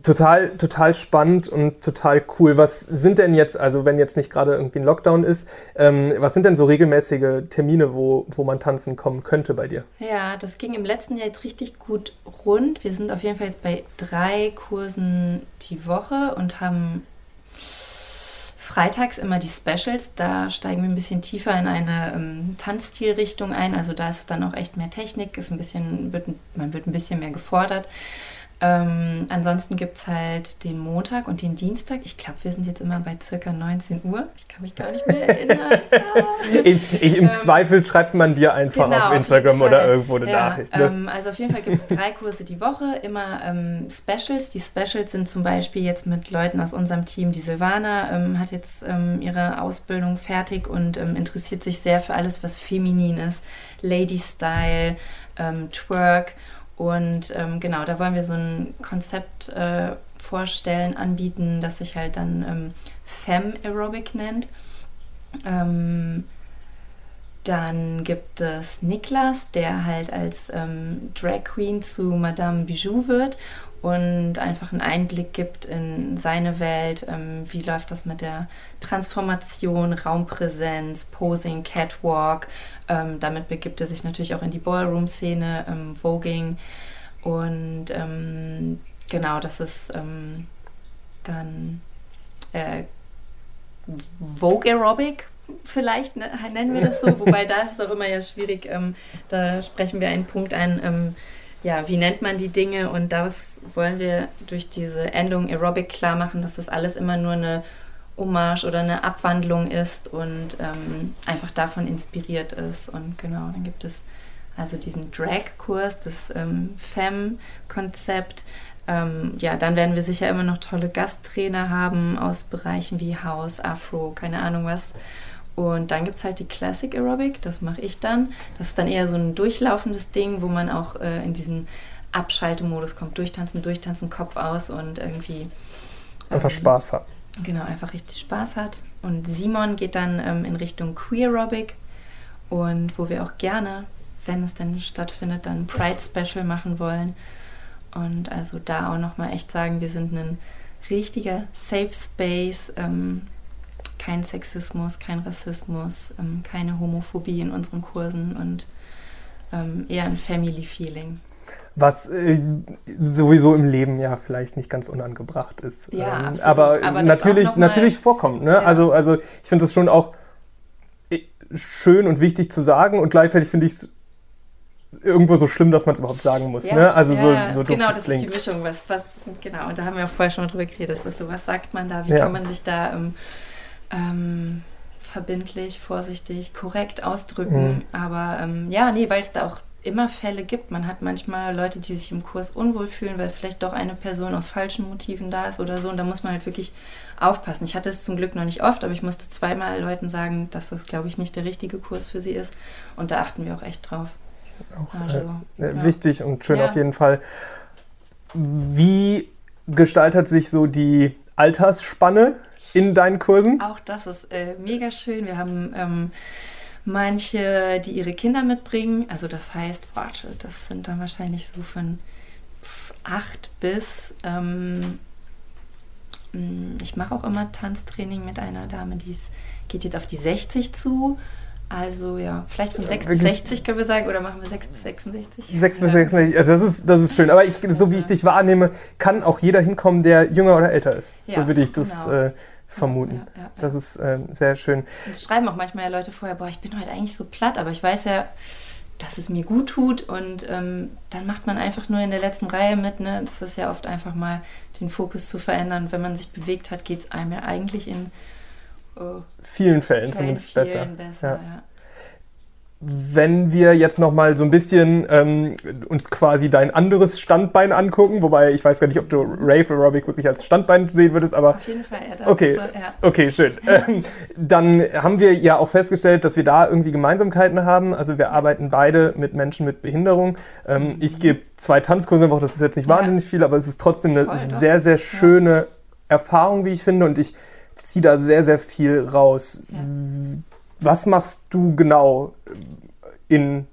Total, total spannend und total cool. Was sind denn jetzt, also wenn jetzt nicht gerade irgendwie ein Lockdown ist, ähm, was sind denn so regelmäßige Termine, wo, wo man tanzen kommen könnte bei dir? Ja, das ging im letzten Jahr jetzt richtig gut rund. Wir sind auf jeden Fall jetzt bei drei Kursen die Woche und haben freitags immer die Specials. Da steigen wir ein bisschen tiefer in eine ähm, Tanzstilrichtung ein. Also da ist dann auch echt mehr Technik, ist ein bisschen, wird, man wird ein bisschen mehr gefordert. Ähm, ansonsten gibt es halt den Montag und den Dienstag. Ich glaube, wir sind jetzt immer bei circa 19 Uhr. Ich kann mich gar nicht mehr erinnern. [LAUGHS] ich, ich, Im ähm, Zweifel schreibt man dir einfach genau, auf Instagram auf oder irgendwo eine ja, Nachricht. Ne? Ähm, also auf jeden Fall gibt es drei Kurse die Woche, immer ähm, Specials. Die Specials sind zum Beispiel jetzt mit Leuten aus unserem Team. Die Silvana ähm, hat jetzt ähm, ihre Ausbildung fertig und interessiert sich sehr für alles, was feminin ist. Lady Style, Twerk und ähm, genau, da wollen wir so ein Konzept äh, vorstellen, anbieten, das sich halt dann ähm, Femme Aerobic nennt. Ähm, dann gibt es Niklas, der halt als ähm, Drag Queen zu Madame Bijou wird und einfach einen Einblick gibt in seine Welt. Ähm, wie läuft das mit der Transformation, Raumpräsenz, Posing, Catwalk. Ähm, damit begibt er sich natürlich auch in die Ballroom-Szene, ähm, Voging. Und ähm, genau, das ist ähm, dann äh, Vogue Aerobic, vielleicht ne, nennen wir das so, [LAUGHS] wobei da ist es auch immer ja schwierig, ähm, da sprechen wir einen Punkt ein, ähm, ja, wie nennt man die Dinge und das wollen wir durch diese Endung Aerobic klar machen, dass das alles immer nur eine Hommage oder eine Abwandlung ist und ähm, einfach davon inspiriert ist. Und genau, dann gibt es also diesen Drag-Kurs, das ähm, Femme-Konzept. Ähm, ja, dann werden wir sicher immer noch tolle Gasttrainer haben aus Bereichen wie House, Afro, keine Ahnung was. Und dann gibt es halt die Classic Aerobic, das mache ich dann. Das ist dann eher so ein durchlaufendes Ding, wo man auch äh, in diesen Abschaltemodus kommt. Durchtanzen, durchtanzen, Kopf aus und irgendwie. Ähm, einfach Spaß hat. Genau, einfach richtig Spaß hat. Und Simon geht dann ähm, in Richtung Queer Aerobic und wo wir auch gerne, wenn es denn stattfindet, dann Pride Special machen wollen. Und also da auch nochmal echt sagen, wir sind ein richtiger Safe Space. Ähm, kein Sexismus, kein Rassismus, ähm, keine Homophobie in unseren Kursen und ähm, eher ein Family Feeling. Was äh, sowieso im Leben ja vielleicht nicht ganz unangebracht ist. Ja, ähm, absolut. Aber, aber natürlich, natürlich vorkommt. Ne? Ja. Also, also ich finde das schon auch äh, schön und wichtig zu sagen und gleichzeitig finde ich es irgendwo so schlimm, dass man es überhaupt sagen muss. Ja, ne? Also ja, so, so genau, das klingt. ist die Mischung. Was, was, genau, und da haben wir auch vorher schon mal drüber geredet. Das ist so, was sagt man da? Wie ja. kann man sich da ähm, ähm, verbindlich, vorsichtig, korrekt ausdrücken. Mhm. Aber ähm, ja, nee, weil es da auch immer Fälle gibt. Man hat manchmal Leute, die sich im Kurs unwohl fühlen, weil vielleicht doch eine Person aus falschen Motiven da ist oder so. Und da muss man halt wirklich aufpassen. Ich hatte es zum Glück noch nicht oft, aber ich musste zweimal Leuten sagen, dass das, glaube ich, nicht der richtige Kurs für sie ist. Und da achten wir auch echt drauf. Auch also, äh, ja. wichtig und schön ja. auf jeden Fall. Wie gestaltet sich so die Altersspanne in deinen Kursen? Auch das ist äh, mega schön. Wir haben ähm, manche, die ihre Kinder mitbringen. Also das heißt, warte, das sind dann wahrscheinlich so von acht bis. Ähm, mm, ich mache auch immer Tanztraining mit einer Dame, die geht jetzt auf die 60 zu. Also ja, vielleicht von 6 bis 60 können wir sagen, oder machen wir 6 bis 66? 6 bis 66, das ist, das ist schön. Aber ich, so wie ich dich wahrnehme, kann auch jeder hinkommen, der jünger oder älter ist. Ja, so würde ich das genau. äh, vermuten. Ja, ja, das ist äh, sehr schön. Und schreiben auch manchmal ja Leute vorher, boah, ich bin heute eigentlich so platt, aber ich weiß ja, dass es mir gut tut und ähm, dann macht man einfach nur in der letzten Reihe mit. Ne? Das ist ja oft einfach mal den Fokus zu verändern. Wenn man sich bewegt hat, geht es einem ja eigentlich in oh, vielen Fällen, Fällen zumindest besser. besser ja wenn wir jetzt noch mal so ein bisschen ähm, uns quasi dein anderes Standbein angucken, wobei ich weiß gar nicht, ob du Rave Aerobic wirklich als Standbein sehen würdest, aber auf jeden Fall, ja. Okay, so, ja. okay, schön. [LAUGHS] ähm, dann haben wir ja auch festgestellt, dass wir da irgendwie Gemeinsamkeiten haben. Also wir arbeiten beide mit Menschen mit Behinderung. Ähm, mhm. Ich gebe zwei Tanzkurse in der Woche, das ist jetzt nicht ja. wahnsinnig viel, aber es ist trotzdem eine Voll, sehr, sehr schöne ja. Erfahrung, wie ich finde, und ich ziehe da sehr, sehr viel raus. Was machst du genau in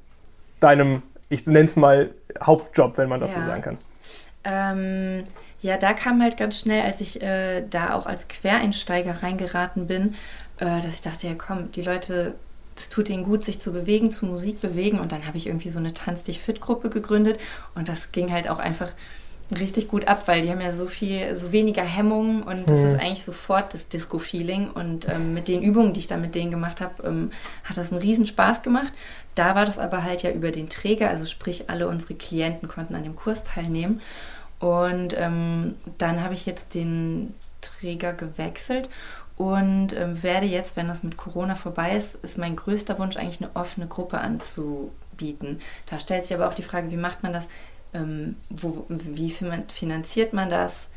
deinem, ich nenne es mal, Hauptjob, wenn man das ja. so sagen kann? Ähm, ja, da kam halt ganz schnell, als ich äh, da auch als Quereinsteiger reingeraten bin, äh, dass ich dachte, ja komm, die Leute, das tut ihnen gut, sich zu bewegen, zu Musik bewegen. Und dann habe ich irgendwie so eine Tanz dich fit Gruppe gegründet und das ging halt auch einfach richtig gut ab, weil die haben ja so viel, so weniger Hemmungen und das mhm. ist eigentlich sofort das Disco-Feeling. Und ähm, mit den Übungen, die ich da mit denen gemacht habe, ähm, hat das einen riesen Spaß gemacht. Da war das aber halt ja über den Träger, also sprich alle unsere Klienten konnten an dem Kurs teilnehmen. Und ähm, dann habe ich jetzt den Träger gewechselt und ähm, werde jetzt, wenn das mit Corona vorbei ist, ist mein größter Wunsch eigentlich eine offene Gruppe anzubieten. Da stellt sich aber auch die Frage, wie macht man das? Ähm, wo, wie finanziert man das?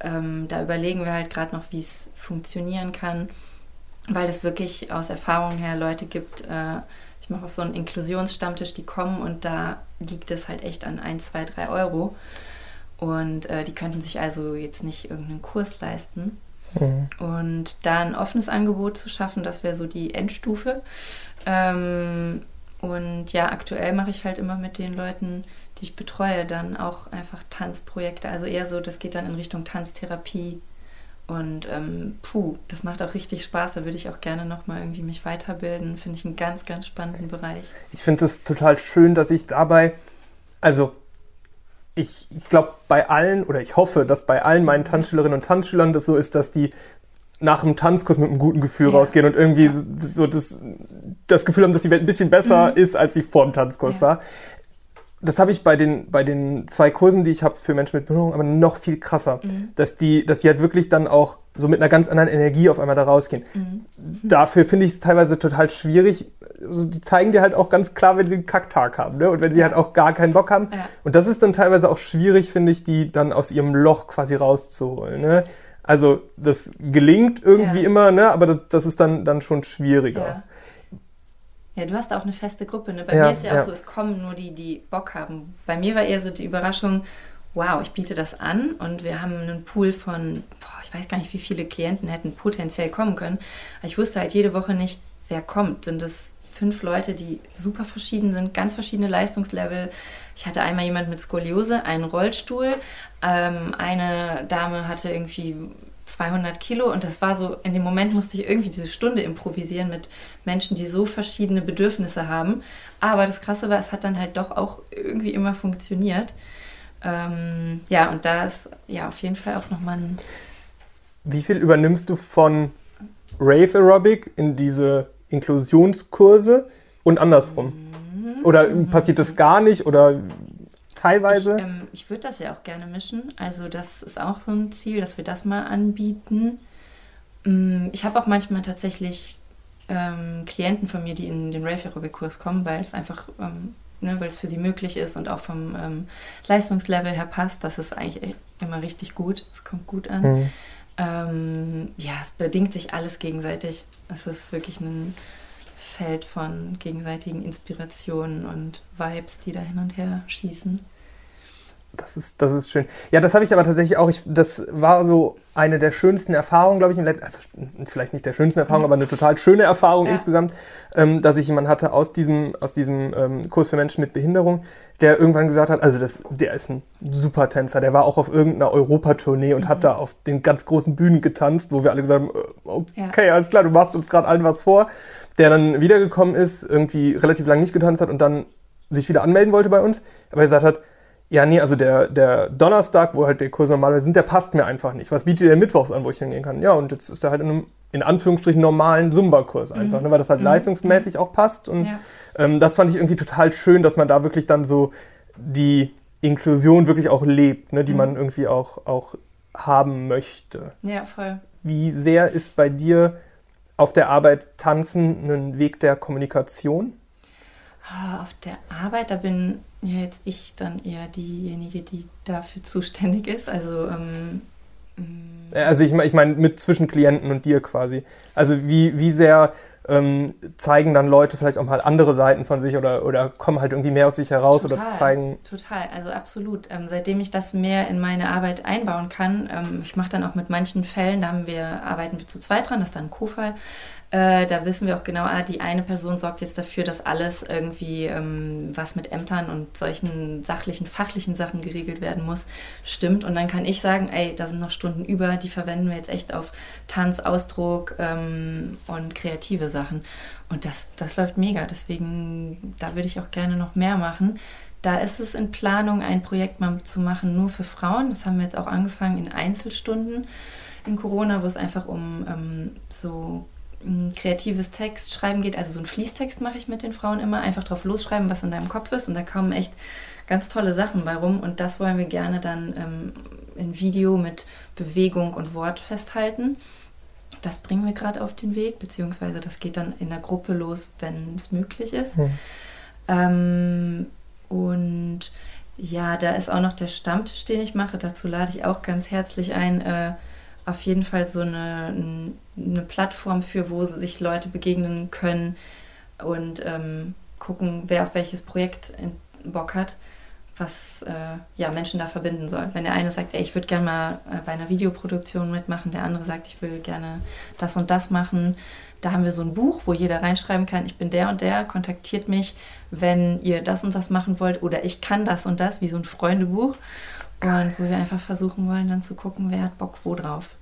Ähm, da überlegen wir halt gerade noch, wie es funktionieren kann, weil es wirklich aus Erfahrung her Leute gibt, äh, ich mache auch so einen Inklusionsstammtisch, die kommen und da liegt es halt echt an 1, 2, 3 Euro. Und äh, die könnten sich also jetzt nicht irgendeinen Kurs leisten. Mhm. Und da ein offenes Angebot zu schaffen, das wäre so die Endstufe. Ähm, und ja, aktuell mache ich halt immer mit den Leuten, ich betreue, dann auch einfach Tanzprojekte. Also eher so, das geht dann in Richtung Tanztherapie und ähm, puh, das macht auch richtig Spaß. Da würde ich auch gerne nochmal irgendwie mich weiterbilden. Finde ich einen ganz, ganz spannenden Bereich. Ich finde es total schön, dass ich dabei, also ich, ich glaube bei allen oder ich hoffe, dass bei allen meinen Tanzschülerinnen und Tanzschülern das so ist, dass die nach dem Tanzkurs mit einem guten Gefühl ja. rausgehen und irgendwie ja. so das, das Gefühl haben, dass die Welt ein bisschen besser mhm. ist, als sie vor dem Tanzkurs ja. war das habe ich bei den, bei den zwei Kursen, die ich habe für Menschen mit Behinderung, aber noch viel krasser. Mhm. Dass, die, dass die halt wirklich dann auch so mit einer ganz anderen Energie auf einmal da rausgehen. Mhm. Dafür finde ich es teilweise total schwierig. Also die zeigen dir halt auch ganz klar, wenn sie einen Kacktag haben ne? und wenn sie ja. halt auch gar keinen Bock haben. Ja. Und das ist dann teilweise auch schwierig, finde ich, die dann aus ihrem Loch quasi rauszuholen. Ne? Also das gelingt irgendwie ja. immer, ne? aber das, das ist dann, dann schon schwieriger. Ja, du hast auch eine feste Gruppe. Ne? Bei ja, mir ist ja, ja auch so, es kommen nur die, die Bock haben. Bei mir war eher so die Überraschung, wow, ich biete das an und wir haben einen Pool von, boah, ich weiß gar nicht, wie viele Klienten hätten potenziell kommen können. Aber ich wusste halt jede Woche nicht, wer kommt. Sind es fünf Leute, die super verschieden sind, ganz verschiedene Leistungslevel. Ich hatte einmal jemand mit Skoliose, einen Rollstuhl. Ähm, eine Dame hatte irgendwie 200 Kilo und das war so, in dem Moment musste ich irgendwie diese Stunde improvisieren mit Menschen, die so verschiedene Bedürfnisse haben. Aber das Krasse war, es hat dann halt doch auch irgendwie immer funktioniert. Ähm, ja, und da ist ja auf jeden Fall auch nochmal ein... Wie viel übernimmst du von Rave Aerobic in diese Inklusionskurse und andersrum? Mhm. Oder passiert das gar nicht? Oder teilweise. Ich, ähm, ich würde das ja auch gerne mischen. Also das ist auch so ein Ziel, dass wir das mal anbieten. Mm, ich habe auch manchmal tatsächlich ähm, Klienten von mir, die in den Rave Aerobic Kurs kommen, weil es einfach ähm, ne, weil es für sie möglich ist und auch vom ähm, Leistungslevel her passt. Das ist eigentlich immer richtig gut. Es kommt gut an. Mhm. Ähm, ja, es bedingt sich alles gegenseitig. Es ist wirklich ein Feld von gegenseitigen Inspirationen und Vibes, die da hin und her schießen. Das ist, das ist schön. Ja, das habe ich aber tatsächlich auch. Ich, das war so eine der schönsten Erfahrungen, glaube ich, im letzten, also vielleicht nicht der schönsten Erfahrung, mhm. aber eine total schöne Erfahrung ja. insgesamt, ähm, dass ich jemanden hatte aus diesem, aus diesem ähm, Kurs für Menschen mit Behinderung, der irgendwann gesagt hat, also das, der ist ein super Tänzer, der war auch auf irgendeiner Europatournee und mhm. hat da auf den ganz großen Bühnen getanzt, wo wir alle gesagt haben, äh, okay, ja. alles klar, du machst uns gerade allen was vor der dann wiedergekommen ist, irgendwie relativ lange nicht getanzt hat und dann sich wieder anmelden wollte bei uns, aber er gesagt hat, ja, nee, also der, der Donnerstag, wo halt der Kurs normalerweise sind, der passt mir einfach nicht. Was bietet der Mittwochs an, wo ich hingehen kann? Ja, und jetzt ist er halt in einem, in Anführungsstrichen, normalen Zumba-Kurs einfach, mhm. ne, weil das halt mhm. leistungsmäßig auch passt. Und ja. ähm, das fand ich irgendwie total schön, dass man da wirklich dann so die Inklusion wirklich auch lebt, ne, die mhm. man irgendwie auch, auch haben möchte. Ja, voll. Wie sehr ist bei dir auf der Arbeit Tanzen ein Weg der Kommunikation? Ah, auf der Arbeit, da bin ja jetzt ich dann eher diejenige, die dafür zuständig ist. Also, ähm, mm. also ich, ich meine mit zwischen Klienten und dir quasi. Also wie, wie sehr ähm, zeigen dann Leute vielleicht auch mal andere Seiten von sich oder, oder kommen halt irgendwie mehr aus sich heraus total, oder zeigen. Total, also absolut. Ähm, seitdem ich das mehr in meine Arbeit einbauen kann, ähm, ich mache dann auch mit manchen Fällen, da haben wir, arbeiten wir zu zweit dran, das ist dann ein Co-Fall, äh, da wissen wir auch genau, ah, die eine Person sorgt jetzt dafür, dass alles irgendwie, ähm, was mit Ämtern und solchen sachlichen, fachlichen Sachen geregelt werden muss, stimmt. Und dann kann ich sagen, ey, da sind noch Stunden über, die verwenden wir jetzt echt auf Tanz, Ausdruck ähm, und kreative Sachen. Und das, das läuft mega. Deswegen, da würde ich auch gerne noch mehr machen. Da ist es in Planung, ein Projekt mal zu machen, nur für Frauen. Das haben wir jetzt auch angefangen in Einzelstunden in Corona, wo es einfach um ähm, so kreatives Text schreiben geht, also so ein Fließtext mache ich mit den Frauen immer, einfach drauf losschreiben, was in deinem Kopf ist und da kommen echt ganz tolle Sachen bei rum und das wollen wir gerne dann ähm, in Video mit Bewegung und Wort festhalten. Das bringen wir gerade auf den Weg, beziehungsweise das geht dann in der Gruppe los, wenn es möglich ist. Mhm. Ähm, und ja, da ist auch noch der Stammtisch, den ich mache. Dazu lade ich auch ganz herzlich ein. Äh, auf jeden Fall so eine, eine Plattform für, wo sich Leute begegnen können und ähm, gucken, wer auf welches Projekt Bock hat, was äh, ja, Menschen da verbinden soll. Wenn der eine sagt, ey, ich würde gerne mal äh, bei einer Videoproduktion mitmachen, der andere sagt, ich will gerne das und das machen, da haben wir so ein Buch, wo jeder reinschreiben kann, ich bin der und der, kontaktiert mich, wenn ihr das und das machen wollt oder ich kann das und das, wie so ein Freundebuch. Und wo wir einfach versuchen wollen, dann zu gucken, wer hat Bock wo drauf.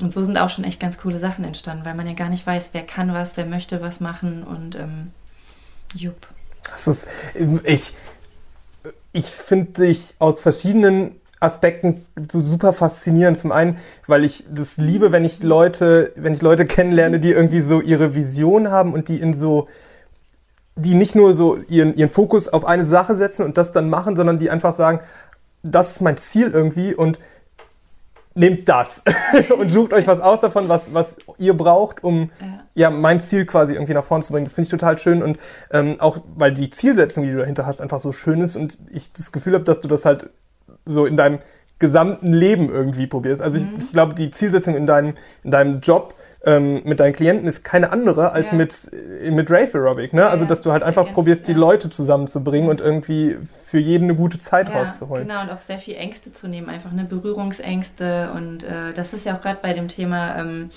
Und so sind auch schon echt ganz coole Sachen entstanden, weil man ja gar nicht weiß, wer kann was, wer möchte was machen und ähm, jupp. Das ist, ich, ich finde dich aus verschiedenen Aspekten so super faszinierend. Zum einen, weil ich das liebe, wenn ich Leute, wenn ich Leute kennenlerne, die irgendwie so ihre Vision haben und die in so, die nicht nur so ihren, ihren Fokus auf eine Sache setzen und das dann machen, sondern die einfach sagen, das ist mein Ziel irgendwie und nehmt das [LAUGHS] und sucht euch was aus davon, was, was ihr braucht, um ja. ja mein Ziel quasi irgendwie nach vorne zu bringen. Das finde ich total schön und ähm, auch, weil die Zielsetzung, die du dahinter hast, einfach so schön ist und ich das Gefühl habe, dass du das halt so in deinem gesamten Leben irgendwie probierst. Also mhm. ich, ich glaube, die Zielsetzung in deinem, in deinem Job ähm, mit deinen Klienten ist keine andere als ja. mit, äh, mit Rave Aerobic. Ne? Also, dass du halt einfach probierst, die Leute zusammenzubringen und irgendwie für jeden eine gute Zeit rauszuholen. Genau, und auch sehr viel Ängste zu nehmen, einfach eine Berührungsängste. Und äh, das ist ja auch gerade bei dem Thema. Ähm,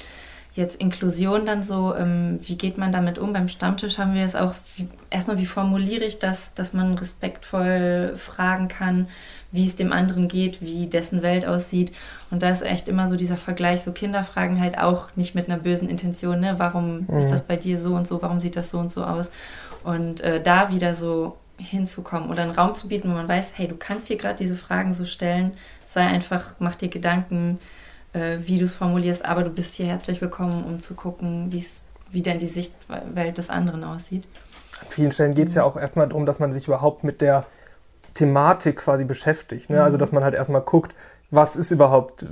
jetzt Inklusion dann so, ähm, wie geht man damit um? Beim Stammtisch haben wir es auch, wie, erstmal, wie formuliere ich das, dass man respektvoll fragen kann, wie es dem anderen geht, wie dessen Welt aussieht. Und da ist echt immer so dieser Vergleich, so Kinder fragen halt auch nicht mit einer bösen Intention, ne? Warum mhm. ist das bei dir so und so, warum sieht das so und so aus? Und äh, da wieder so hinzukommen oder einen Raum zu bieten, wo man weiß, hey, du kannst dir gerade diese Fragen so stellen, sei einfach, mach dir Gedanken, äh, wie du es formulierst, aber du bist hier herzlich willkommen, um zu gucken, wie denn die Sichtwelt des anderen aussieht. An vielen Stellen geht es ja auch erstmal darum, dass man sich überhaupt mit der Thematik quasi beschäftigt. Ne? Also, mhm. Also, dass man halt erstmal guckt, was ist überhaupt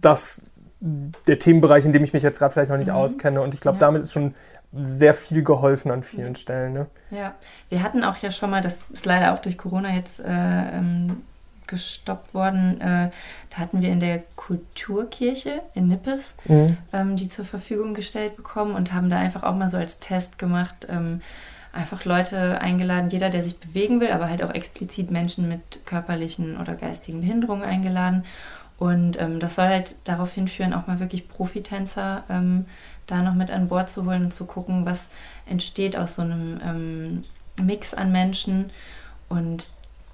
das der Themenbereich, in dem ich mich jetzt gerade vielleicht noch nicht mhm. auskenne. Und ich glaube, ja. damit ist schon sehr viel geholfen an vielen Stellen. Ne? Ja, wir hatten auch ja schon mal, das ist leider auch durch Corona jetzt äh, ähm, gestoppt worden. Äh, da hatten wir in der Kulturkirche in Nippes mhm. ähm, die zur Verfügung gestellt bekommen und haben da einfach auch mal so als Test gemacht. Ähm, einfach Leute eingeladen, jeder, der sich bewegen will, aber halt auch explizit Menschen mit körperlichen oder geistigen Behinderungen eingeladen. Und ähm, das soll halt darauf hinführen, auch mal wirklich Profitänzer ähm, da noch mit an Bord zu holen und zu gucken, was entsteht aus so einem ähm, Mix an Menschen. Und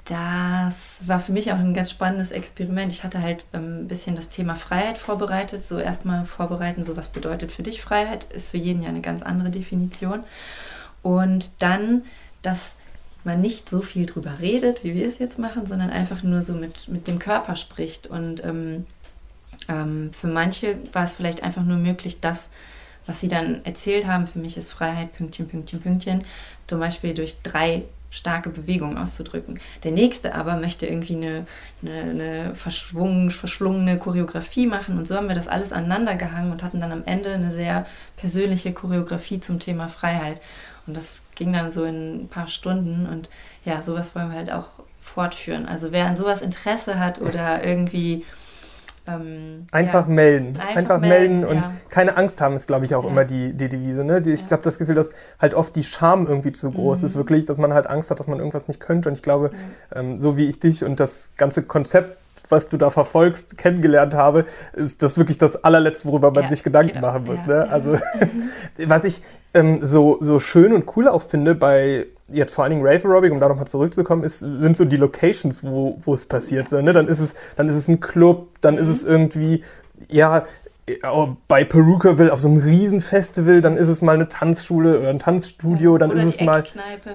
das war für mich auch ein ganz spannendes Experiment. Ich hatte halt ähm, ein bisschen das Thema Freiheit vorbereitet. So erstmal vorbereiten, so was bedeutet für dich Freiheit, ist für jeden ja eine ganz andere Definition. Und dann, dass man nicht so viel drüber redet, wie wir es jetzt machen, sondern einfach nur so mit, mit dem Körper spricht. Und ähm, ähm, für manche war es vielleicht einfach nur möglich, das, was sie dann erzählt haben, für mich ist Freiheit, Pünktchen, Pünktchen, Pünktchen, zum Beispiel durch drei starke Bewegungen auszudrücken. Der nächste aber möchte irgendwie eine, eine, eine verschlungene Choreografie machen und so haben wir das alles aneinander gehangen und hatten dann am Ende eine sehr persönliche Choreografie zum Thema Freiheit. Und das ging dann so in ein paar Stunden und ja, sowas wollen wir halt auch fortführen. Also wer an sowas Interesse hat oder [LAUGHS] irgendwie ähm, einfach ja. melden. Einfach, einfach melden, melden und ja. keine Angst haben, ist, glaube ich, auch ja. immer die, die Devise. Ne? Die, ich habe das Gefühl, dass halt oft die Scham irgendwie zu groß mhm. ist, wirklich, dass man halt Angst hat, dass man irgendwas nicht könnte. Und ich glaube, ähm, so wie ich dich und das ganze Konzept was du da verfolgst, kennengelernt habe, ist das wirklich das allerletzte, worüber man sich Gedanken genau. machen muss. Ne? Also, [LAUGHS] [LAUGHS] was ich ähm, so, so schön und cool auch finde bei jetzt vor allen Dingen Rave Aerobic, um da nochmal zurückzukommen, ist, sind so die Locations, wo, wo es passiert. So, ne? Dann ist es, dann ist es ein Club, dann mhm. ist es irgendwie, ja, bei Perukaville auf so einem Riesenfestival, dann ist es mal eine Tanzschule oder ein Tanzstudio, dann oder ist es mal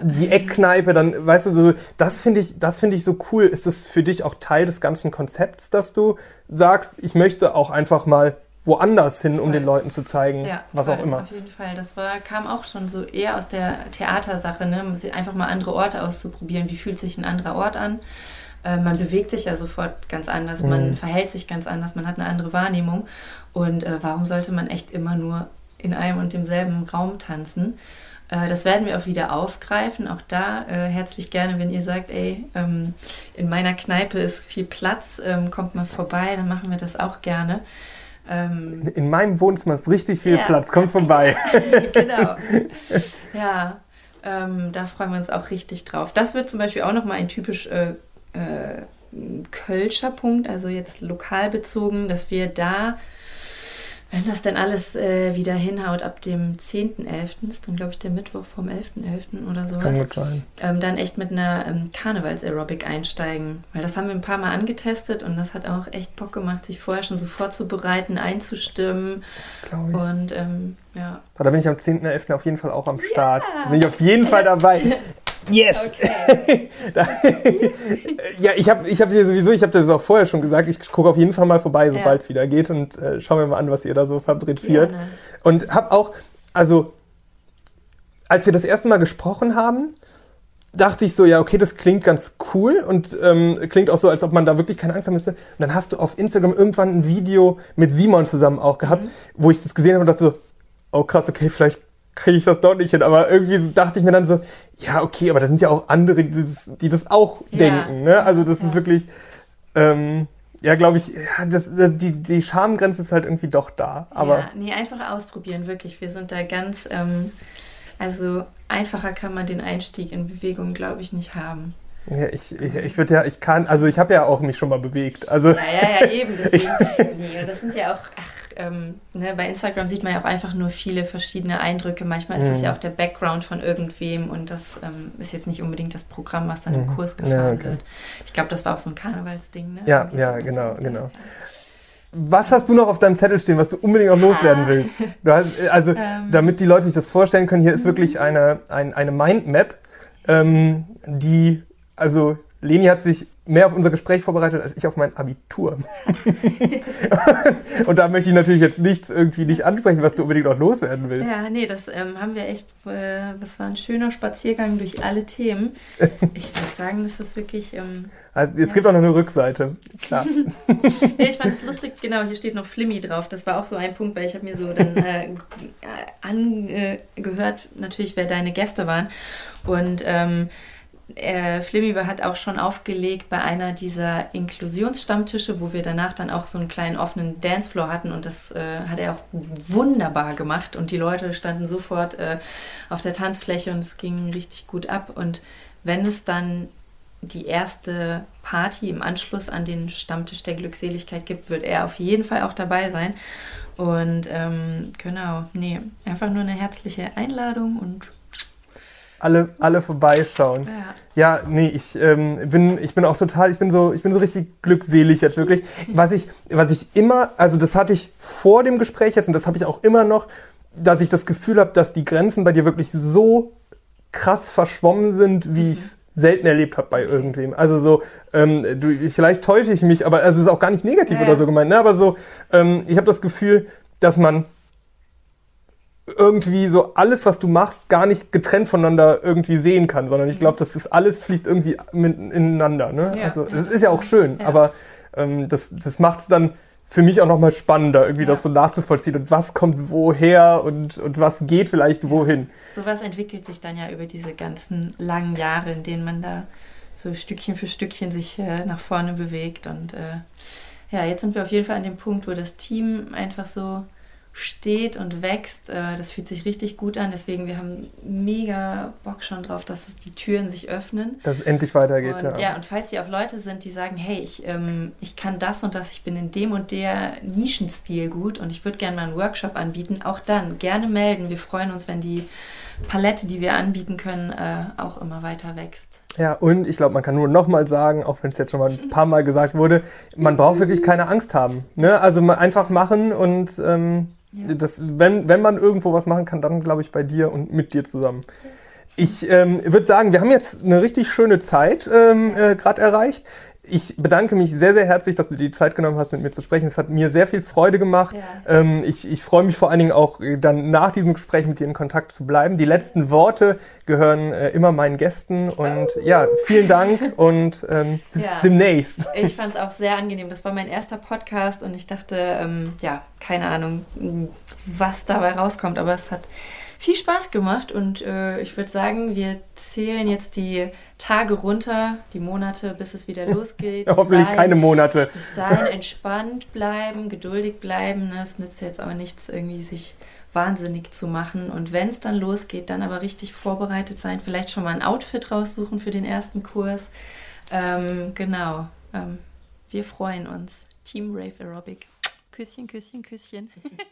die Eckkneipe, dann weißt du, das finde ich, das finde ich so cool. Ist das für dich auch Teil des ganzen Konzepts, dass du sagst, ich möchte auch einfach mal woanders hin, um voll. den Leuten zu zeigen, ja, was voll, auch immer. Auf jeden Fall. Das war, kam auch schon so eher aus der Theatersache, ne? einfach mal andere Orte auszuprobieren. Wie fühlt sich ein anderer Ort an? Äh, man bewegt sich ja sofort ganz anders, mhm. man verhält sich ganz anders, man hat eine andere Wahrnehmung. Und äh, warum sollte man echt immer nur in einem und demselben Raum tanzen? Äh, das werden wir auch wieder aufgreifen. Auch da äh, herzlich gerne, wenn ihr sagt, ey, ähm, in meiner Kneipe ist viel Platz, ähm, kommt mal vorbei, dann machen wir das auch gerne. Ähm, In meinem Wohnzimmer ist richtig viel ja. Platz, kommt vorbei. [LAUGHS] genau. Ja, ähm, da freuen wir uns auch richtig drauf. Das wird zum Beispiel auch nochmal ein typisch äh, äh, Kölscher Punkt, also jetzt lokal bezogen, dass wir da wenn das denn alles äh, wieder hinhaut ab dem 10.11., ist dann glaube ich der Mittwoch vom 11.11. .11. oder sowas, das kann gut sein. Ähm, dann echt mit einer ähm, Karnevals-Aerobic einsteigen. Weil das haben wir ein paar Mal angetestet und das hat auch echt Bock gemacht, sich vorher schon so vorzubereiten, einzustimmen. Das glaube ich. Und ähm, ja. Da bin ich am 10.11. auf jeden Fall auch am Start. Ja. Da bin ich auf jeden Fall [LAUGHS] dabei. Yes! Okay. [LAUGHS] ja, ich habe ich hab dir sowieso, ich habe das auch vorher schon gesagt, ich gucke auf jeden Fall mal vorbei, sobald es ja. wieder geht und äh, schauen wir mal an, was ihr da so fabriziert. Gerne. Und habe auch, also, als wir das erste Mal gesprochen haben, dachte ich so, ja, okay, das klingt ganz cool und ähm, klingt auch so, als ob man da wirklich keine Angst haben müsste. Und dann hast du auf Instagram irgendwann ein Video mit Simon zusammen auch gehabt, mhm. wo ich das gesehen habe und dachte so, oh krass, okay, vielleicht kriege ich das doch nicht hin. Aber irgendwie dachte ich mir dann so, ja, okay, aber da sind ja auch andere, die das, die das auch ja. denken. Ne? Also das ja. ist wirklich, ähm, ja, glaube ich, ja, das, die, die Schamgrenze ist halt irgendwie doch da. Aber ja, nee, einfach ausprobieren, wirklich. Wir sind da ganz, ähm, also einfacher kann man den Einstieg in Bewegung, glaube ich, nicht haben. Ja, ich, ich, ich würde ja, ich kann, also ich habe ja auch mich schon mal bewegt. Also, ja, ja, ja, eben. [LAUGHS] Deswegen, nee, und das sind ja auch, ach, ähm, ne, bei Instagram sieht man ja auch einfach nur viele verschiedene Eindrücke. Manchmal ist mhm. das ja auch der Background von irgendwem und das ähm, ist jetzt nicht unbedingt das Programm, was dann mhm. im Kurs gefahren ja, okay. wird. Ich glaube, das war auch so ein Karnevalsding. Ne? Ja, ja, genau, genau. Ja. Was hast du noch auf deinem Zettel stehen, was du unbedingt noch loswerden ah. willst? Hast, also, [LAUGHS] ähm. damit die Leute sich das vorstellen können, hier ist wirklich eine, ein, eine Mindmap, ähm, die, also Leni hat sich mehr auf unser Gespräch vorbereitet als ich auf mein Abitur. [LAUGHS] und da möchte ich natürlich jetzt nichts irgendwie nicht ansprechen, was du unbedingt noch loswerden willst. Ja, nee, das ähm, haben wir echt, äh, das war ein schöner Spaziergang durch alle Themen. [LAUGHS] Ich würde sagen, das ist wirklich. Ähm, also es ja. gibt auch noch eine Rückseite, klar. [LAUGHS] nee, ich fand es lustig, genau, hier steht noch Flimmy drauf. Das war auch so ein Punkt, weil ich habe mir so dann äh, angehört, natürlich, wer deine Gäste waren. Und ähm, äh, Flimmy hat auch schon aufgelegt bei einer dieser Inklusionsstammtische, wo wir danach dann auch so einen kleinen offenen Dancefloor hatten und das äh, hat er auch wunderbar gemacht und die Leute standen sofort äh, auf der Tanzfläche und es ging richtig gut ab und wenn es dann die erste Party im Anschluss an den Stammtisch der Glückseligkeit gibt, wird er auf jeden Fall auch dabei sein. Und ähm, genau, nee, einfach nur eine herzliche Einladung und alle, alle vorbeischauen. Ja, ja nee, ich, ähm, bin, ich bin auch total, ich bin so, ich bin so richtig glückselig jetzt wirklich. [LAUGHS] Was ich, was ich immer, also das hatte ich vor dem Gespräch jetzt und das habe ich auch immer noch, dass ich das Gefühl habe, dass die Grenzen bei dir wirklich so krass verschwommen sind, wie mhm. ich es selten erlebt habe bei irgendwem. Also so, ähm, du, vielleicht täusche ich mich, aber also es ist auch gar nicht negativ ja. oder so gemeint, ne? aber so, ähm, ich habe das Gefühl, dass man irgendwie so alles, was du machst, gar nicht getrennt voneinander irgendwie sehen kann, sondern ich glaube, das ist alles fließt irgendwie ineinander. Ne? Ja, also das ist ja auch schön, ja. aber ähm, das, das macht es dann für mich auch nochmal spannender, irgendwie ja. das so nachzuvollziehen und was kommt woher und, und was geht vielleicht wohin. Sowas entwickelt sich dann ja über diese ganzen langen Jahre, in denen man da so Stückchen für Stückchen sich äh, nach vorne bewegt und äh, ja, jetzt sind wir auf jeden Fall an dem Punkt, wo das Team einfach so steht und wächst. Äh, das fühlt sich richtig gut an. Deswegen, wir haben mega Bock schon drauf, dass es die Türen sich öffnen. Dass es endlich weitergeht, und, ja. ja. Und falls hier auch Leute sind, die sagen, hey, ich, ähm, ich kann das und das, ich bin in dem und der Nischenstil gut und ich würde gerne mal einen Workshop anbieten, auch dann gerne melden. Wir freuen uns, wenn die Palette, die wir anbieten können, äh, auch immer weiter wächst. Ja, und ich glaube, man kann nur nochmal sagen, auch wenn es jetzt schon mal ein paar Mal gesagt wurde, man braucht wirklich keine Angst haben. Ne? Also einfach machen und ähm, ja. Das, wenn, wenn man irgendwo was machen kann, dann glaube ich bei dir und mit dir zusammen. Ich ähm, würde sagen, wir haben jetzt eine richtig schöne Zeit ähm, äh, gerade erreicht. Ich bedanke mich sehr, sehr herzlich, dass du dir die Zeit genommen hast, mit mir zu sprechen. Es hat mir sehr viel Freude gemacht. Ja. Ähm, ich, ich freue mich vor allen Dingen auch äh, dann nach diesem Gespräch mit dir in Kontakt zu bleiben. Die letzten Worte gehören äh, immer meinen Gästen. Und ja, vielen Dank und ähm, bis ja. demnächst. Ich fand es auch sehr angenehm. Das war mein erster Podcast und ich dachte, ähm, ja, keine Ahnung, was dabei rauskommt, aber es hat viel Spaß gemacht und äh, ich würde sagen, wir zählen jetzt die Tage runter, die Monate, bis es wieder [LAUGHS] losgeht. Hoffentlich dahin, keine Monate. Bis dahin entspannt bleiben, geduldig bleiben. Ne? Es nützt jetzt auch nichts, irgendwie sich wahnsinnig zu machen. Und wenn es dann losgeht, dann aber richtig vorbereitet sein. Vielleicht schon mal ein Outfit raussuchen für den ersten Kurs. Ähm, genau. Ähm, wir freuen uns. Team Rave Aerobic. Küsschen, Küsschen, Küsschen. [LAUGHS]